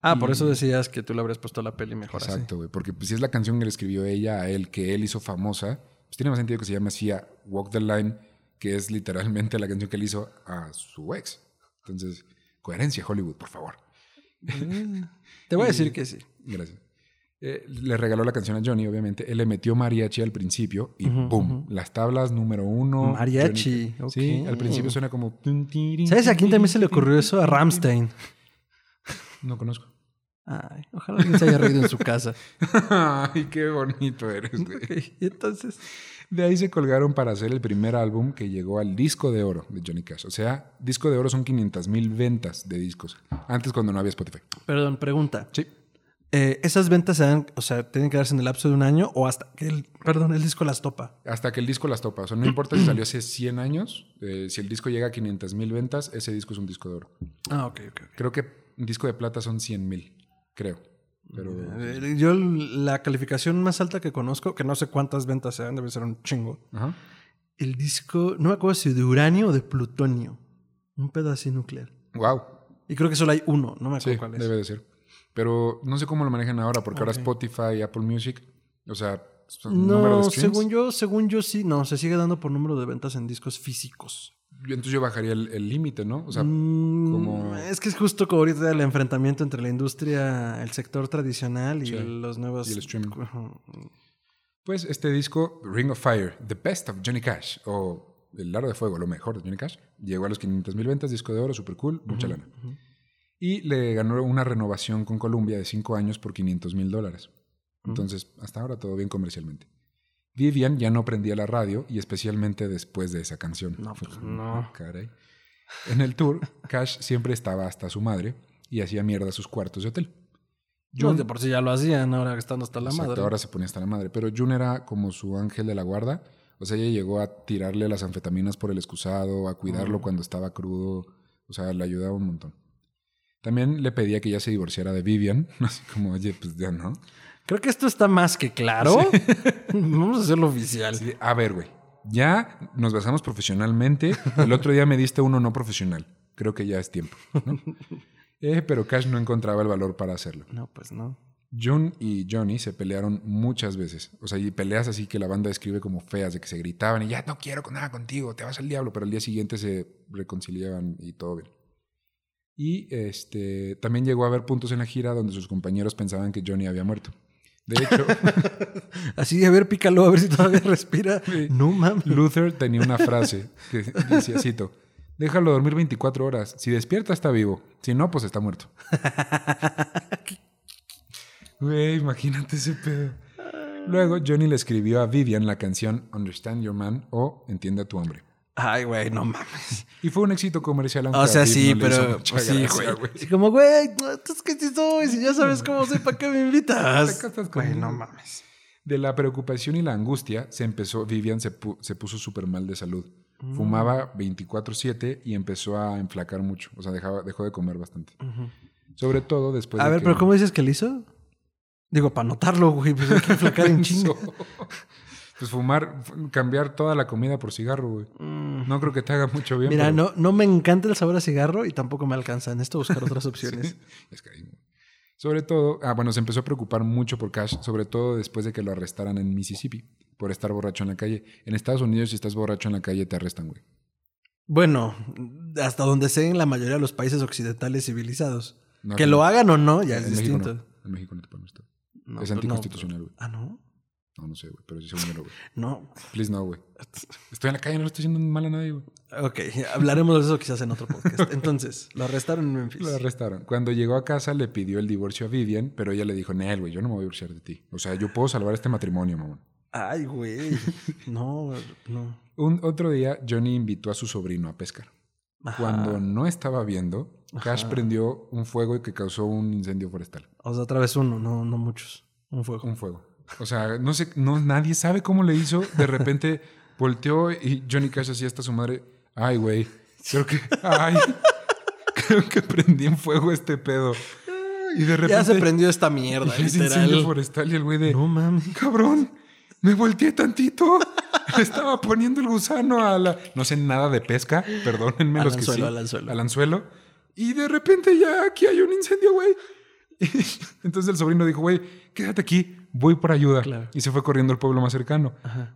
Ah, por eso decías que tú le habrías puesto la peli mejor. Exacto, güey, porque pues, si es la canción que le escribió ella a él, que él hizo famosa, pues tiene más sentido que se llame así a Walk the Line, que es literalmente la canción que él hizo a su ex. Entonces, coherencia, Hollywood, por favor. Te voy a decir que sí. Gracias. Eh, le regaló la canción a Johnny, obviamente. Él le metió mariachi al principio y ¡pum! Las tablas número uno. Mariachi, Johnny- Sí, al principio suena como... ¿Sabes a quién también se le ocurrió eso? A Ramstein. No conozco. Ay, ojalá alguien se haya reído en su casa. Ay, qué bonito eres, güey. Entonces, De ahí se colgaron para hacer el primer álbum que llegó al disco de oro de Johnny Cash. O sea, disco de oro son 500 mil ventas de discos. Antes cuando no había Spotify. perdón, pregunta. Sí. Eh, ¿Esas ventas se dan, o sea, tienen que darse en el lapso de un año o hasta que el, perdón, el disco las topa? Hasta que el disco las topa. O sea, no importa si salió hace 100 años. eh, si el disco llega a 500 mil ventas, ese disco es un disco de oro. Ah, ok, ok. ok. Creo que un disco de plata son 100 mil. Creo. Pero... Eh, Yo la calificación más alta que conozco, que no sé cuántas ventas sean, debe ser un chingo. Ajá. El disco, no me acuerdo si de uranio o de plutonio. Un pedazo nuclear. Wow. Y creo que solo hay uno, no me acuerdo Sí, cuál es. debe de ser. Pero no sé cómo lo manejan ahora, porque ahora. Spotify, Apple Music, o sea, no, según yo, según yo sí, no, se sigue dando por número de ventas en discos físicos. Entonces yo bajaría el límite, ¿no? O sea, mm, como... Es que es justo como ahorita el enfrentamiento entre la industria, el sector tradicional y los nuevos... Y el streaming. Pues este disco, Ring of Fire, The Best of Johnny Cash, o El Aro de Fuego, lo mejor de Johnny Cash, llegó a los 500 mil ventas, disco de oro, super cool, mucha lana. Y le ganó una renovación con Columbia de 5 años por 500 mil dólares. Entonces, hasta ahora todo bien comercialmente. Vivian ya no prendía la radio y especialmente después de esa canción. No, pues no. Caray. En el tour, Cash siempre estaba hasta su madre y hacía mierda sus cuartos de hotel. June, de por sí ya lo hacían, ahora estando hasta la madre. Ahora se ponía hasta la madre. Pero June era como su ángel de la guarda. O sea, ella llegó a tirarle las anfetaminas por el excusado, a cuidarlo cuando estaba crudo. O sea, le ayudaba un montón. También le pedía que ya se divorciara de Vivian. Así como, oye, pues ya no. Creo que esto está más que claro. Vamos a hacerlo oficial. A ver, güey. Ya nos basamos profesionalmente. El otro día me diste uno no profesional. Creo que ya es tiempo. Eh, pero Cash no encontraba el valor para hacerlo. No, pues no. June y Johnny se pelearon muchas veces. O sea, y peleas así que la banda describe como feas, de que se gritaban y ya no quiero nada contigo, te vas al diablo. Pero al día siguiente se reconciliaban y todo bien. Y este, también llegó a haber puntos en la gira donde sus compañeros pensaban que Johnny había muerto. De hecho, así de ver, pícalo a ver si todavía respira. No mames. Luther tenía una frase que decía, cito, déjalo dormir 24 horas. Si despierta está vivo, si no, pues está muerto. Güey, imagínate ese pedo. Luego Johnny le escribió a Vivian la canción Understand Your Man o Entiende a tu hombre. Ay, güey, no mames. Y fue un éxito comercial. O sea, sí, pero. Pues sí, güey. como, güey, ¿tú qué si soy? Si ya sabes cómo soy, ¿para qué me invitas? Güey, no mames. De la preocupación y la angustia se empezó. Vivian se, puso súper mal de salud. Mm. Fumaba 24-7 y empezó a enflacar mucho. O sea, dejaba, dejó de comer bastante. Sobre todo después a de. A ver, pero ¿cómo dices que le hizo? Digo, para notarlo, güey, pues hay que enflacar en chingo. Pues fumar, cambiar toda la comida por cigarro, güey. Mm. No creo que te haga mucho bien. Mira, no, no me encanta el sabor a cigarro y tampoco me alcanza. Necesito buscar otras opciones. es Sobre todo, ah, bueno, se empezó a preocupar mucho por Cash, sobre todo después de que lo arrestaran en Mississippi por estar borracho en la calle. En Estados Unidos, si estás borracho en la calle, te arrestan, güey. Bueno, hasta donde sé en la mayoría de los países occidentales civilizados. que lo hagan o no, ya es distinto. En México no te pueden arrestar. es pues anticonstitucional, güey. ah, no. No, no sé, güey, pero sí según yo, güey. No. Please no, güey. Estoy en la calle, no le estoy haciendo mal a nadie, güey. Ok, hablaremos de eso quizás en otro podcast. Entonces, lo arrestaron en Memphis. Lo arrestaron. Cuando llegó a casa le pidió el divorcio a Vivian, pero ella le dijo, Nel, güey, yo no me voy a divorciar de ti. O sea, yo puedo salvar este matrimonio, mamón. Ay, güey. No, no. Un otro día, Johnny invitó a su sobrino a pescar. Cuando no estaba viendo, Cash prendió un fuego que causó un incendio forestal. O sea, otra vez uno, no, no muchos. Un fuego. Un fuego. O sea, no sé, no, nadie sabe cómo le hizo. De repente volteó y Johnny Cash hacía hasta su madre. Ay, güey. Creo que. Ay. creo que prendí en fuego este pedo. Y de repente. Ya se prendió esta mierda, y incendio forestal y el güey de. No mames. Cabrón. Me volteé tantito. Estaba poniendo el gusano a la. No sé nada de pesca. Perdónenme los que sí. Al anzuelo. Al anzuelo. Y de repente ya aquí hay un incendio, güey. Entonces el sobrino dijo, güey, quédate aquí, voy por ayuda. Y se fue corriendo al pueblo más cercano.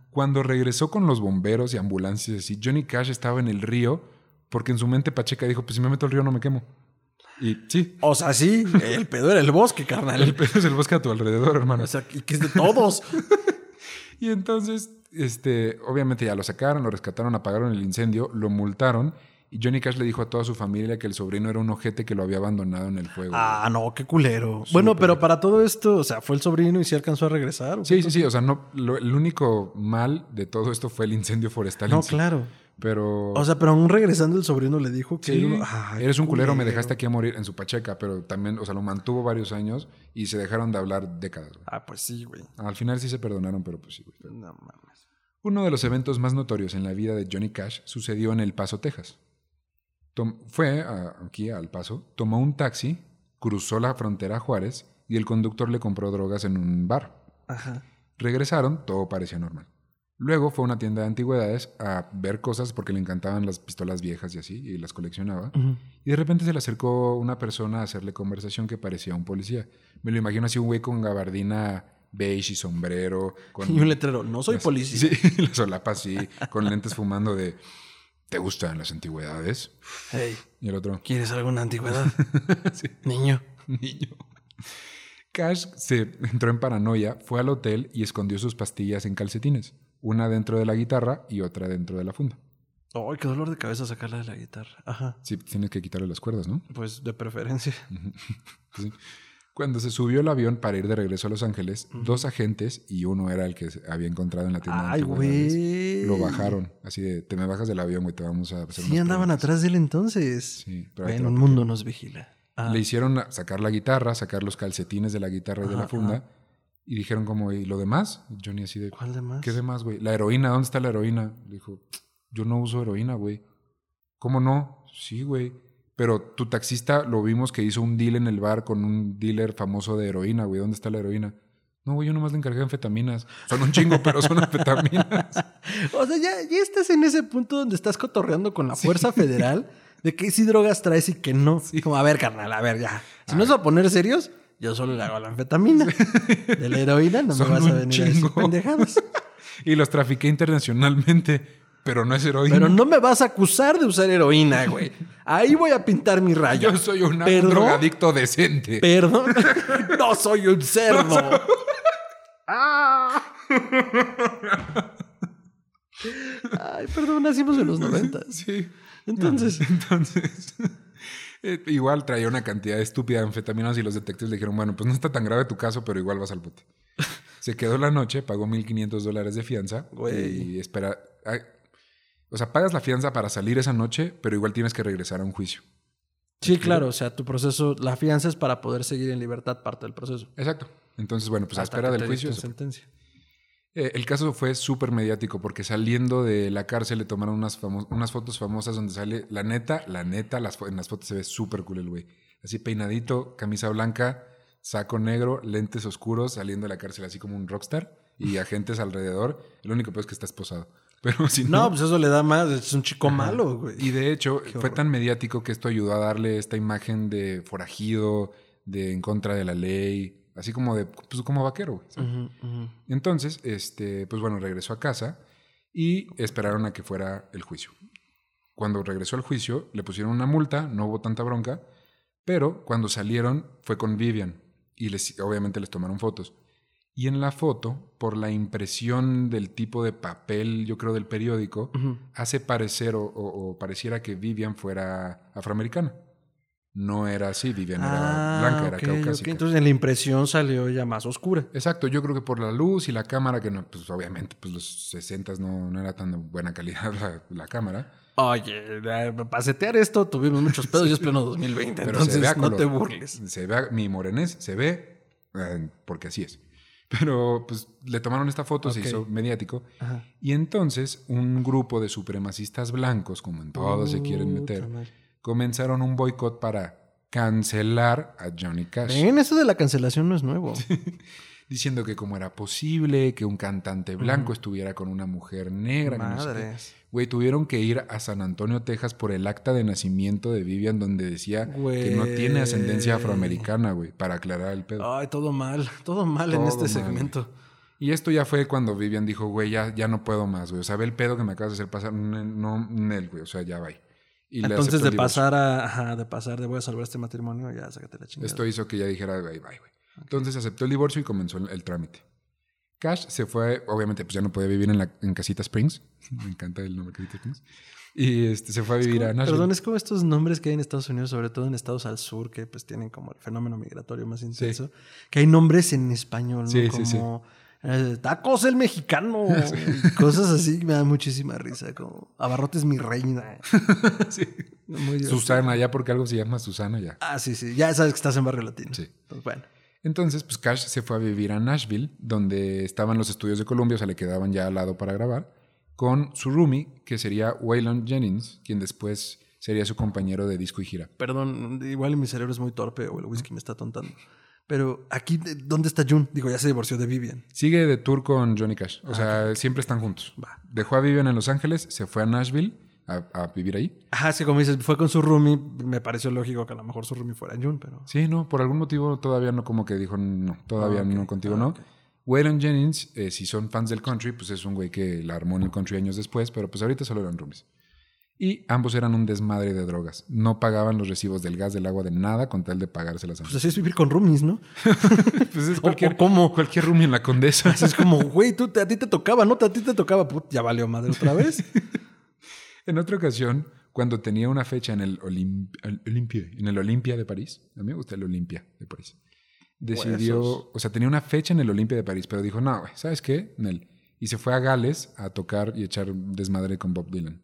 Cuando regresó con los bomberos y ambulancias, y Johnny Cash estaba en el río, porque en su mente Pacheca dijo, pues si me meto al río no me quemo. Y sí. O sea, sí, el pedo era el bosque, carnal. El pedo es el bosque a tu alrededor, hermano. O sea, que es de todos. y entonces, este, obviamente ya lo sacaron, lo rescataron, apagaron el incendio, lo multaron y Johnny Cash le dijo a toda su familia que el sobrino era un ojete que lo había abandonado en el fuego. Ah, no, qué culero. Bueno, pero para todo esto, o sea, fue el sobrino y se alcanzó a regresar. Sí, sí, sí. O sea, no, el único mal de todo esto fue el incendio forestal. No, claro. Pero. O sea, pero aún regresando el sobrino le dijo que. eres un culero, me dejaste aquí a morir en su pacheca, pero también, o sea, lo mantuvo varios años y se dejaron de hablar décadas. Ah, pues sí, güey. Al final sí se perdonaron, pero pues sí, güey. No mames. Uno de los eventos más notorios en la vida de Johnny Cash sucedió en El Paso, Texas fue aquí al paso, tomó un taxi, cruzó la frontera a Juárez y el conductor le compró drogas en un bar. Regresaron, todo parecía normal. Luego fue a una tienda de antigüedades a ver cosas porque le encantaban las pistolas viejas y así, y las coleccionaba. Y de repente se le acercó una persona a hacerle conversación que parecía un policía. Me lo imagino así un güey con gabardina beige y sombrero. Con, Y un letrero, no soy policía. Sí, la solapa así, con lentes fumando de, ¿te gustan las antigüedades? Hey, Y el otro, ¿quieres alguna antigüedad? Sí. Niño. niño. Cash se entró en paranoia, fue al hotel y escondió sus pastillas en calcetines. Una dentro de la guitarra y otra dentro de la funda. Ay, qué dolor de cabeza sacarla de la guitarra. Ajá. Sí, tienes que quitarle las cuerdas, ¿no? Pues de preferencia. Sí. Cuando se subió el avión para ir de regreso a Los Ángeles, dos agentes, y uno era el que se había encontrado en la tienda Ay, güey. lo bajaron. Así de, te me bajas del avión, güey, te vamos a hacer Sí, andaban preguntas". atrás de él entonces. Sí, pero bueno, el mundo nos vigila. Ah, Le hicieron sacar la guitarra, sacar los calcetines de la guitarra y de la funda. Y dijeron como, ¿y lo demás? Johnny así de, ¿Cuál de más? ¿qué demás, güey? La heroína, ¿dónde está la heroína? Le dijo, yo no uso heroína, güey. ¿Cómo no? Sí, güey. Pero tu taxista lo vimos que hizo un deal en el bar con un dealer famoso de heroína, güey. ¿Dónde está la heroína? No, güey, yo nomás le encargué anfetaminas. Son un chingo, pero son anfetaminas. O sea, ya, ya estás en ese punto donde estás cotorreando con la Fuerza Federal de que sí drogas traes y que no. Como, a ver, carnal, a ver, ya. Si no es a poner serios, yo solo le hago la anfetamina. De la heroína no Son me vas a venir a decir chingo. pendejadas. Y los trafiqué internacionalmente, pero no es heroína. Pero no me vas a acusar de usar heroína, güey. Ahí voy a pintar mi raya. Yo soy un drogadicto decente. Perdón. no soy un cerdo. Ah. Ay, perdón, nacimos en los noventas. Sí. Entonces, Entonces, eh, igual traía una cantidad estúpida de anfetaminas y los detectives le dijeron, bueno, pues no está tan grave tu caso, pero igual vas al bote. Se quedó la noche, pagó 1.500 dólares de fianza Güey. y espera... o sea, pagas la fianza para salir esa noche, pero igual tienes que regresar a un juicio. sí, claro, o sea, tu proceso, la fianza es para poder seguir en libertad parte del proceso. Exacto. Entonces, bueno, pues a espera del juicio. sentencia. Eh, el caso fue súper mediático porque saliendo de la cárcel le tomaron unas, fotos famosas donde sale, la neta, la neta, las en las fotos se ve súper cool el güey. Así peinadito, camisa blanca, saco negro, lentes oscuros, saliendo de la cárcel así como un rockstar y agentes alrededor. Lo único peor es que está esposado. Pero si no... No, pues eso le da más, es un chico malo, güey. Y de hecho, fue horror. tan mediático que esto ayudó a darle esta imagen de forajido, de en contra de la ley, así como de, pues como vaquero, ujú. Entonces, este, pues bueno, regresó a casa y esperaron a que fuera el juicio. Cuando regresó al juicio, le pusieron una multa, no hubo tanta bronca, pero cuando salieron fue con Vivian y les, obviamente les tomaron fotos. Y en la foto, por la impresión del tipo de papel, yo creo, del periódico, hace parecer o, o- o pareciera que Vivian fuera afroamericana. No era así, Vivian era Ah, blanca, era caucásica. Entonces en la impresión salió ya más oscura. Exacto, yo creo que por la luz y la cámara, que no, pues obviamente, pues los 60 no, no era tan de buena calidad la, la cámara. Oye, eh, para setear esto tuvimos muchos pedos y es pleno 2020. Pero se ve entonces a no te burles. Se ve, a- mi morenés se ve, eh, porque así es. Pero pues le tomaron esta foto, se hizo mediático. Ajá. Y entonces un grupo de supremacistas blancos, como en todos se quieren meter, comenzaron un boicot para cancelar a Johnny Cash. Ven, eso de la cancelación no es nuevo. Diciendo que cómo era posible que un cantante blanco estuviera con una mujer negra. que no sé. Madres. Güey, tuvieron que ir a San Antonio, Texas por el acta de nacimiento de Vivian donde decía que no tiene ascendencia afroamericana, güey, para aclarar el pedo. Ay, todo mal, todo mal en este mal, segmento. Y esto ya fue cuando Vivian dijo, güey, ya, ya no puedo más, güey. O sea, ve el pedo que me acabas de hacer pasar. No, Nel, güey. O sea, ya va. Y Entonces de pasar a, ajá, de pasar de voy a salvar este matrimonio, ya sácate la chingada. Esto hizo que ya dijera, bye, bye, güey. Entonces aceptó el divorcio y comenzó el, el trámite. Cash se fue, obviamente, pues ya no podía vivir en, la, en Casita Springs. Me encanta el nombre Casita Springs. Y este, se fue a vivir a Nashville. Perdón, es como estos nombres que hay en Estados Unidos, sobre todo en estados al sur, que pues tienen como el fenómeno migratorio más intenso. Que hay nombres en español, ¿no? Sí, sí, como eh, tacos el mexicano, cosas así, me da muchísima risa, como abarrotes mi reina. Sí. Muy. Susana, ya porque algo se llama Susana, ya. Ah, sí, sí, ya sabes que estás en barrio latino. Sí. Entonces, bueno. Entonces, pues Cash se fue a vivir a Nashville, donde estaban los estudios de Columbia, o sea, le quedaban ya al lado para grabar, con su roomie, que sería Waylon Jennings, quien después sería su compañero de disco y gira. Perdón, igual mi cerebro es muy torpe o el whisky me está tontando. Pero aquí, ¿dónde está June? Digo, ya se divorció de Vivian. Sigue de tour con Johnny Cash, o sea, siempre están juntos. Va. Dejó a Vivian en Los Ángeles, se fue a Nashville a, a vivir ahí. Ajá, que como dices, fue con su roomie. Me pareció lógico que a lo mejor su roomie fuera June, pero. Sí, no, por algún motivo todavía no, como que dijo, no, todavía Ah, ok. no, contigo Ah, no. ok. Waylon Jennings, eh, si son fans del country, pues es un güey que la armó en el country años después, pero pues ahorita solo eran roomies. Y ambos eran un desmadre de drogas. No pagaban los recibos del gas, del agua, de nada con tal de pagárselas a Pues así es vivir con roomies, ¿no? Pues es cualquier, o ¿cómo? cualquier roomie en la condesa. Es como, güey, tú, a ti te tocaba, ¿no? A ti te tocaba. Put, ya valió madre otra vez. En otra ocasión, cuando tenía una fecha en el Olim- el Olimpia, en el Olimpia de París, a mí me gusta el Olimpia de París, decidió, Huesos. o sea, tenía una fecha en el Olimpia de París, pero dijo, no, ¿sabes qué? Nel. Y se fue a Gales a tocar y echar desmadre con Bob Dylan.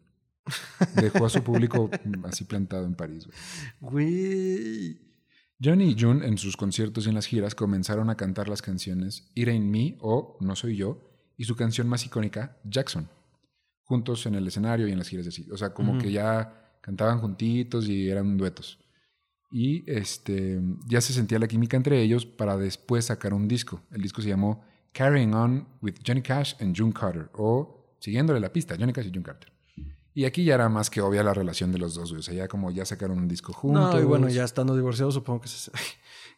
Dejó a su público así plantado en París. Güey. Johnny y June en sus conciertos y en las giras comenzaron a cantar las canciones It Ain't Me o No Soy Yo y su canción más icónica, Jackson, juntos en el escenario y en las giras y así. O sea, como que ya cantaban juntitos y eran duetos. Y este, ya se sentía la química entre ellos para después sacar un disco. El disco se llamó Carrying On with Johnny Cash and June Carter o Siguiéndole la pista, Johnny Cash y June Carter. Y aquí ya era más que obvia la relación de los dos. O sea, ya como ya sacaron un disco juntos. No, y bueno, ya estando divorciado, supongo que se.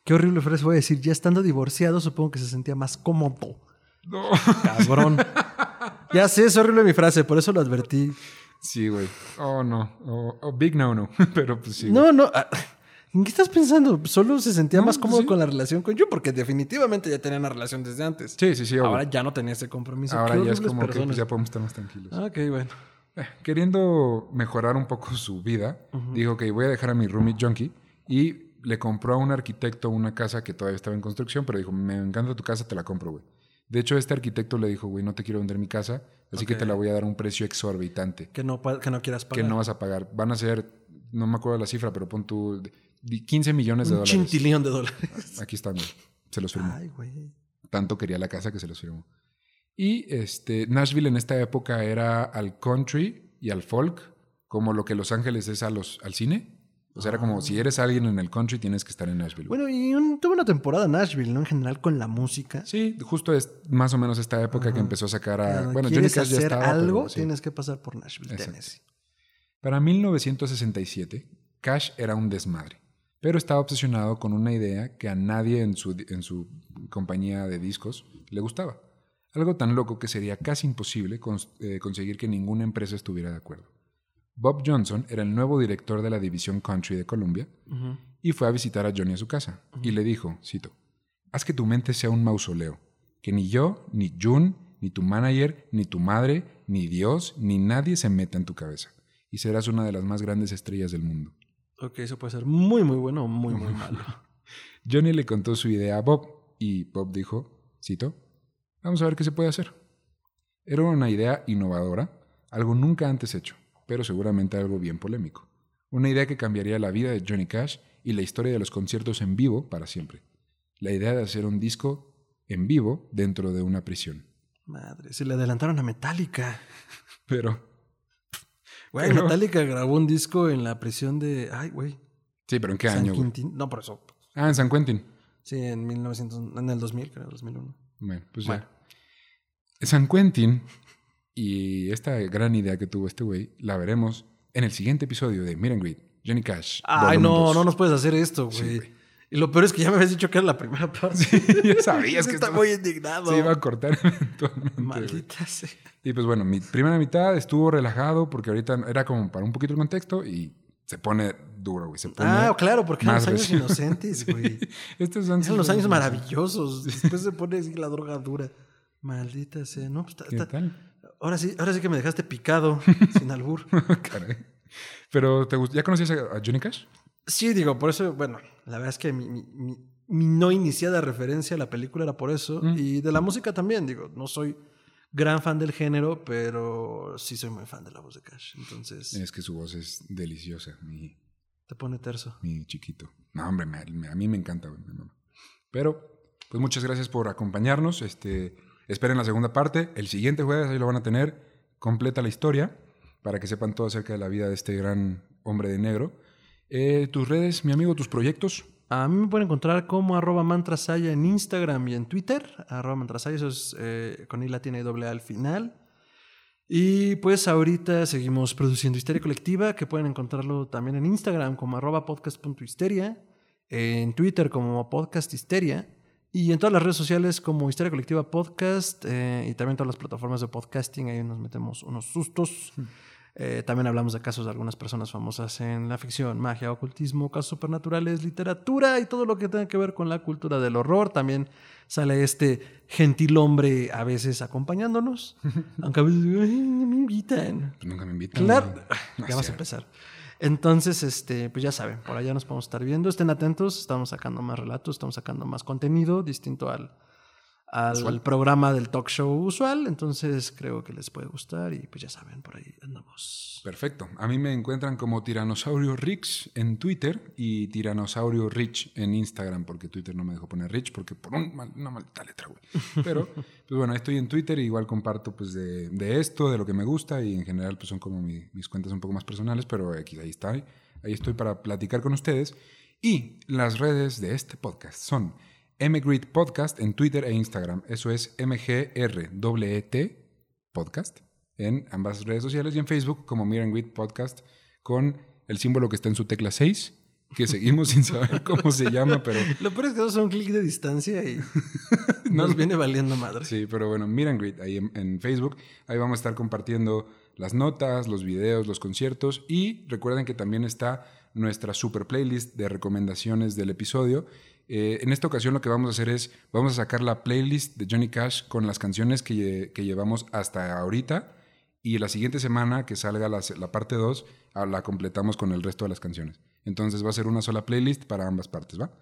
Qué horrible frase voy a decir. Ya estando divorciado, supongo que se sentía más cómodo. No. Cabrón. ya sé, es horrible mi frase, por eso lo advertí. Sí, güey. Oh, no. Oh, oh, big no, no. Pero pues sí. güey. No, no. ah, ¿En qué estás pensando? Solo se sentía No, más pues cómodo sí. con la relación con yo, porque definitivamente ya tenía una relación desde antes. Sí, sí, sí. obvio. Ahora ya no tenía ese compromiso. Ahora ya es como que pues, ya podemos estar más tranquilos. Ah, Ok, bueno. Eh, queriendo mejorar un poco su vida, dijo que voy a dejar a mi roomie junkie y le compró a un arquitecto una casa que todavía estaba en construcción, pero dijo, me encanta tu casa, te la compro, güey. De hecho, este arquitecto le dijo, güey, no te quiero vender mi casa, así que te la voy a dar a un precio exorbitante, Que no, que no quieras pagar. que no vas a pagar. Van a ser, no me acuerdo la cifra, pero pon tú di- 15 millones de Un dólares. chintilión de dólares. Aquí están, güey. Se los firmó. Ay, güey. tanto quería la casa que se los firmó. Y este, Nashville en esta época era al country y al folk, como lo que Los Ángeles es a los, al cine. O sea, era como si eres alguien en el country, tienes que estar en Nashville. Bueno, y un- tuvo una temporada Nashville, ¿no? En general con la música. sí, justo es más o menos esta época que empezó a sacar a. Cuando bueno, Johnny Cash ya estaba. algo, pero sí. tienes que pasar por Nashville, Exacto. Tennessee. Para 1967, Cash era un desmadre, pero estaba obsesionado con una idea que a nadie en su, en su compañía de discos le gustaba. Algo tan loco que sería casi imposible cons- eh, conseguir que ninguna empresa estuviera de acuerdo. Bob Johnson era el nuevo director de la división country de Columbia y fue a visitar a Johnny a su casa y le dijo, cito, haz que tu mente sea un mausoleo, que ni yo, ni June, ni tu manager, ni tu madre, ni Dios, ni nadie se meta en tu cabeza y serás una de las más grandes estrellas del mundo. Ok, eso puede ser muy, muy bueno o muy, muy malo. Johnny le contó su idea a Bob y Bob dijo, cito, vamos a ver qué se puede hacer. Era una idea innovadora, algo nunca antes hecho, pero seguramente algo bien polémico. Una idea que cambiaría la vida de Johnny Cash y la historia de los conciertos en vivo para siempre. La idea de hacer un disco en vivo dentro de una prisión. Madre, se le adelantaron a Metallica. Pero, Güey, Pero- Metallica grabó un disco en la prisión de. Ay, güey. sí, pero ¿en qué San año? Quintín. No, por eso. Ah, en San Quentin. Sí, en 1900, en el 2000, creo, 2001. Bueno, pues Bueno. ya. San Quentin y esta gran idea que tuvo este güey la veremos en el siguiente episodio de Meet and Greet, Johnny Cash. Ay, no, dos. no nos puedes hacer esto, Sí, güey. güey. y lo peor es que ya me habías dicho que era la primera parte. ya sabías que esto muy indignado. se iba a cortar eventualmente. Maldita sea. Y pues bueno, mi primera mitad estuvo relajado porque ahorita era como para un poquito el contexto y se pone duro, güey. Se pone Ah, claro, porque eran los años inocentes, güey. Estos son Eran los años maravillosos. Después se pone así la droga dura. Maldita sea. No, pues, ¿Qué tal? Ahora sí, ahora sí que me dejaste picado, sin albur. Caray. Pero, ¿te ¿ya conocías a Johnny Cash? Sí, digo, por eso, bueno, la verdad es que mi, mi- mi- mi no iniciada referencia a la película era por eso. Mm. Y de la música también, digo, no soy gran fan del género, pero sí soy muy fan de la voz de Cash. Entonces, Es que su voz es deliciosa, mi, te pone terso. mi chiquito. No, hombre, me- me- a mí me encanta. Pero, pues muchas gracias por acompañarnos. Este, esperen la segunda parte. El siguiente jueves ahí lo van a tener. Completa la historia para que sepan todo acerca de la vida de este gran hombre de negro. Eh, tus redes, mi amigo, tus proyectos. A mí me pueden encontrar como arroba mantrasaya en Instagram y en Twitter. Arroba mantrasaya, eso es eh, con I latina doble al final. Y pues ahorita seguimos produciendo Histeria Colectiva, que pueden encontrarlo también en Instagram como arroba podcast.histeria, en Twitter como podcast histeria Y en todas las redes sociales como Historia Colectiva Podcast eh, y también todas las plataformas de podcasting, ahí nos metemos unos sustos. Eh, también hablamos de casos de algunas personas famosas en la ficción, magia, ocultismo, casos supernaturales, literatura y todo lo que tenga que ver con la cultura del horror. También sale este gentil hombre a veces acompañándonos, aunque a veces no me invitan. Pues nunca me invitan. Claro, ya vas a empezar. Entonces, este, pues ya saben, por allá nos podemos estar viendo. Estén atentos, estamos sacando más relatos, estamos sacando más contenido distinto al, al programa del talk show usual. Entonces creo que les puede gustar y pues ya saben, por ahí andamos. Perfecto. A mí me encuentran como Tiranosaurio Rix en Twitter y Tiranosaurio Rich en Instagram, porque Twitter no me dejó poner Rich porque por una maldita letra, güey. Pero, pues bueno, estoy en Twitter y igual comparto pues de, esto, de lo que me gusta y en general pues son como mis cuentas un poco más personales, pero aquí, ahí está. Ahí estoy para platicar con ustedes. Y las redes de este podcast son MGRIT Podcast en Twitter e Instagram. Eso es MGRWT Podcast en ambas redes sociales y en Facebook como Grit Podcast con el símbolo que está en su tecla 6, que seguimos sin saber cómo se llama, pero... Lo peor es que son un clic de distancia y nos viene valiendo madre. Sí, pero bueno, Grit ahí en, Facebook, ahí vamos a estar compartiendo las notas, los videos, los conciertos y recuerden que también está nuestra super playlist de recomendaciones del episodio eh, en esta ocasión lo que vamos a hacer es, vamos a sacar la playlist de Johnny Cash con las canciones que, llevamos hasta ahorita y la siguiente semana que salga la, parte 2 ah, la completamos con el resto de las canciones. Entonces va a ser una sola playlist para ambas partes, ¿va?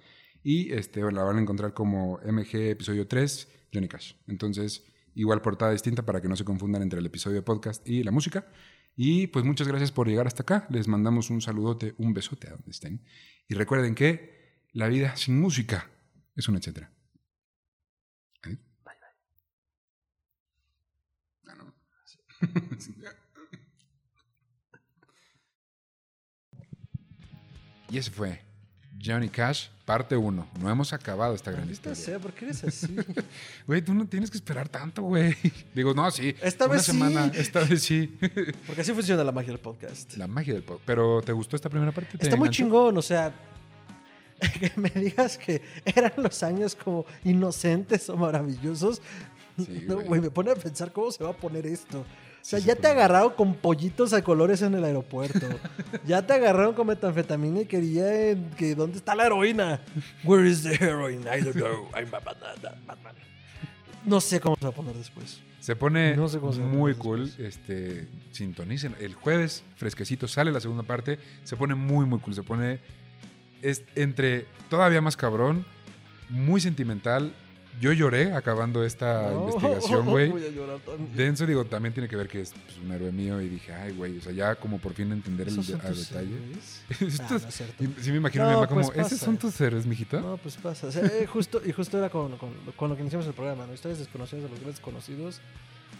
Y este, la van a encontrar como MG episodio 3, Johnny Cash. Entonces, igual portada distinta para que no se confundan entre el episodio de podcast y la música. Y pues muchas gracias por llegar hasta acá. Les mandamos un saludote, un besote a donde estén. Y recuerden que la vida sin música es un etcétera. Bye, bye. Ah, no. y ese fue Johnny Cash, parte 1. No hemos acabado esta gran historia. Sé, ¿por qué eres así? Güey, tú no tienes que esperar tanto, güey. Digo, no, sí. Esta una vez semana, sí. Esta vez sí. Porque así funciona la magia del podcast. La magia del podcast. Pero, ¿te gustó esta primera parte? Está muy chingón, o sea, que me digas que eran los años como inocentes o maravillosos. me pone a pensar cómo se va a poner esto. O sea, ya te agarraron con pollitos a colores en el aeropuerto. ya te agarraron con metanfetamina y querían que ¿dónde está la heroína? Where is the heroine? I don't know. I'm Batman. No sé cómo se va a poner después. Se pone muy cool. Este, sintonicen. El jueves, fresquecito, sale la segunda parte. Se pone muy, muy cool. Se pone es entre todavía más cabrón, muy sentimental. Yo lloré acabando esta investigación, güey. Denso, digo, también tiene que ver que es pues, un héroe mío y dije, ay, güey, o sea, ya como por fin entender el detalle. Ah, sí me imagino a mi mamá como, pues ¿esos son tus héroes, mijito? No, pues pasa. O sea, eh, justo, y justo era con, con, lo que iniciamos el programa, ¿no? Historias desconocidas de los grandes conocidos.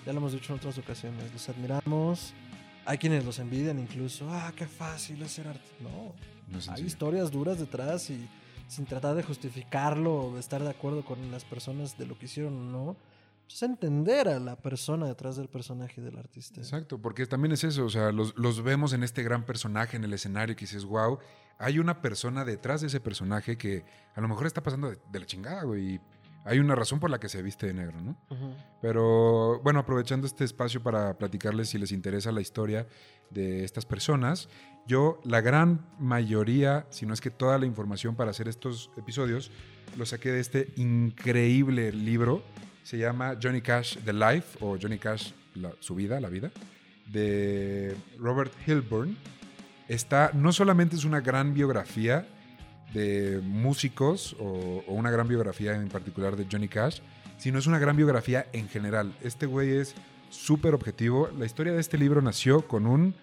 Ya lo hemos dicho en otras ocasiones. Los admiramos. Hay quienes los envidian incluso. Ah, qué fácil es ser arte. No hay historias duras detrás y sin tratar de justificarlo o de estar de acuerdo con las personas de lo que hicieron o no, es entender a la persona detrás del personaje del artista. Exacto, porque también es eso, o sea, los, los vemos en este gran personaje en el escenario que dices, wow, hay una persona detrás de ese personaje que a lo mejor está pasando de, la chingada, güey. Hay una razón por la que se viste de negro, ¿no? Pero bueno, aprovechando este espacio para platicarles si les interesa la historia de estas personas, yo, la gran mayoría, si no es que toda la información para hacer estos episodios, lo saqué de este increíble libro. Se llama Johnny Cash The Life o Johnny Cash Su Vida, la vida, de Robert Hilburn. Está, no solamente es una gran biografía de músicos o, o una gran biografía en particular de Johnny Cash, sino es una gran biografía en general. Este güey es súper objetivo. La historia de este libro nació con un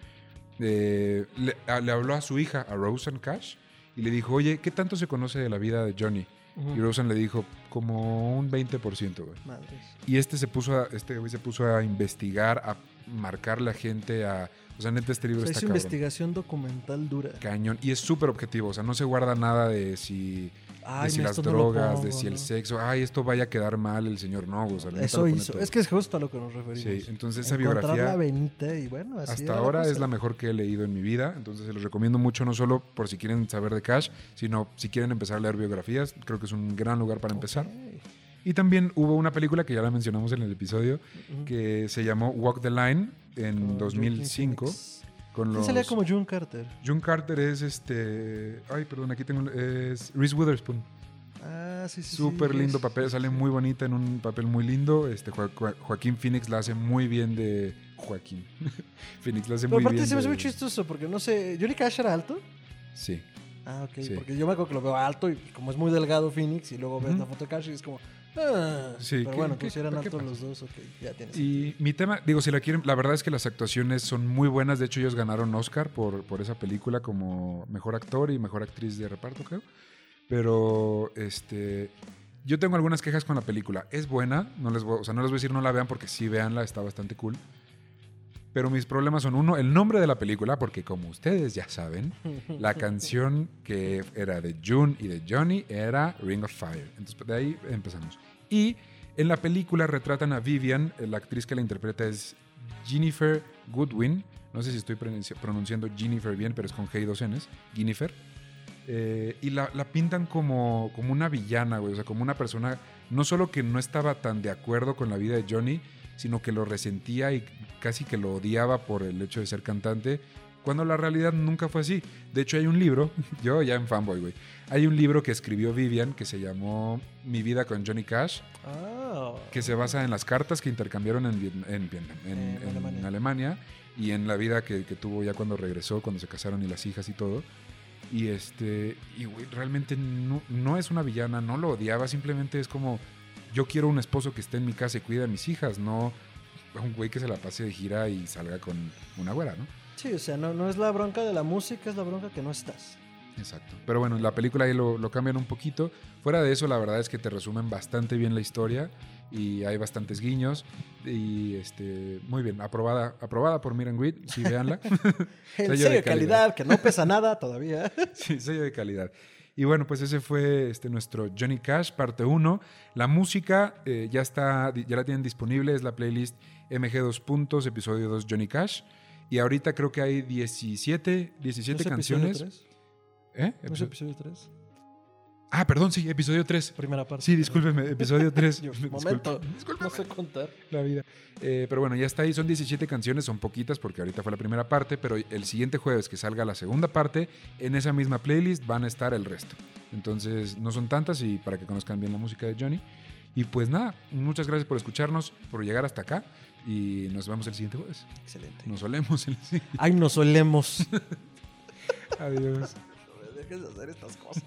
le, habló a su hija, a Rosen Cash, y le dijo, oye, ¿qué tanto se conoce de la vida de Johnny? Y Rosen le dijo, como un 20%, güey. Y este se puso a, este güey se puso a investigar, a marcar la gente, a... O sea, neta, este libro o sea, está Es investigación documental dura. Cañón. Y es súper objetivo. O sea, no se guarda nada de si Ay, de si las no drogas, de si el sexo, ay, esto vaya a quedar mal el señor no, o sea, neta Eso hizo. todo. Es que es justo a lo que nos referimos. Sí, entonces esa biografía la venita y bueno, así hasta ahora es la mejor que he leído en mi vida, entonces se los recomiendo mucho no solo por si quieren saber de Cash, sino si quieren empezar a leer biografías, creo que es un gran lugar para empezar. Y también hubo una película que ya la mencionamos en el episodio que se llamó Walk the Line en Con 2005 Joaquin Phoenix. Con ¿Quién los salía como June Carter? June Carter es este, ay, perdón, aquí tengo es Reese Witherspoon. Ah, sí, sí. sí, Súper es- lindo papel, sale muy bonita en un papel muy lindo. Este Jo- Jo- Joaquín Phoenix la hace muy bien de Joaquín. Phoenix la hace Pero muy aparte bien. se me hace muy chistoso porque no sé. ¿Johnny Cash era alto? Sí. Ah, ok. Sí. Porque yo me acuerdo que lo veo alto y como es muy delgado Phoenix y luego ves la foto de Cash y es como. Ah, Sí, pero ¿qué- bueno, qué- si eran qué altos los dos, ok, ya tienes. Y mi tema, digo, si la quieren, la verdad es que las actuaciones son muy buenas. De hecho, ellos ganaron Oscar por, por esa película como mejor actor y mejor actriz de reparto, creo. Pero, este. Yo tengo algunas quejas con la película. Es buena, no les voy, o sea, no les voy a decir no la vean porque sí veanla, está bastante cool. Pero mis problemas son uno, el nombre de la película, porque como ustedes ya saben, la canción que era de June y de Johnny era Ring of Fire. Entonces de ahí empezamos. Y en la película retratan a Vivian, la actriz que la interpreta es Jennifer Goodwin. No sé si estoy pronunci- pronunciando Jennifer bien, pero es con G y dos Ns. Jennifer. Eh, y la, la pintan como, como una villana, güey. O sea, como una persona, no solo que no estaba tan de acuerdo con la vida de Johnny, sino que lo resentía y casi que lo odiaba por el hecho de ser cantante, cuando la realidad nunca fue así. De hecho, hay un libro, yo ya en fanboy, güey. Hay un libro que escribió Vivian que se llamó Mi vida con Johnny Cash, Ah, que se basa en las cartas que intercambiaron en, en, en- En en Alemania. Alemania. y en la vida que, que tuvo ya cuando regresó, cuando se casaron y las hijas y todo. Y este, y güey, realmente no, no es una villana, no lo odiaba, simplemente es como, yo quiero un esposo que esté en mi casa y cuide a mis hijas, no un güey que se la pase de gira y salga con una güera, ¿no? Sí, o sea, no, no es la bronca de la música, es la bronca que no estás. Exacto. Pero bueno, la película ahí lo, lo cambian un poquito. Fuera de eso, la verdad es que te resumen bastante bien la historia y hay bastantes guiños. Y este, muy bien, aprobada, aprobada por Miran Grid, sí, véanla. El Sello sello de de calidad, que no pesa nada todavía. sí, sello de calidad. Y bueno, pues ese fue este, nuestro Johnny Cash, parte 1. La música eh, ya está, ya la tienen disponible, es la playlist MG2 puntos, episodio 2 Johnny Cash. Y ahorita creo que hay 17, 17 ¿No es episodio canciones. tres? ¿Eh? ¿No es episodio 3? Ah, perdón, sí, episodio 3. Primera parte. Sí, discúlpeme, episodio 3. Yo, momento, no sé contar. la vida. Eh, pero bueno, ya está ahí. Son 17 canciones, son poquitas porque ahorita fue la primera parte, pero el siguiente jueves que salga la segunda parte, en esa misma playlist van a estar el resto. Entonces, no son tantas y para que conozcan bien la música de Johnny. Y pues nada, muchas gracias por escucharnos, por llegar hasta acá y nos vemos el siguiente jueves. Excelente. Nos solemos el siguiente. Ay, nos solemos. Adiós. Dejes de hacer estas cosas.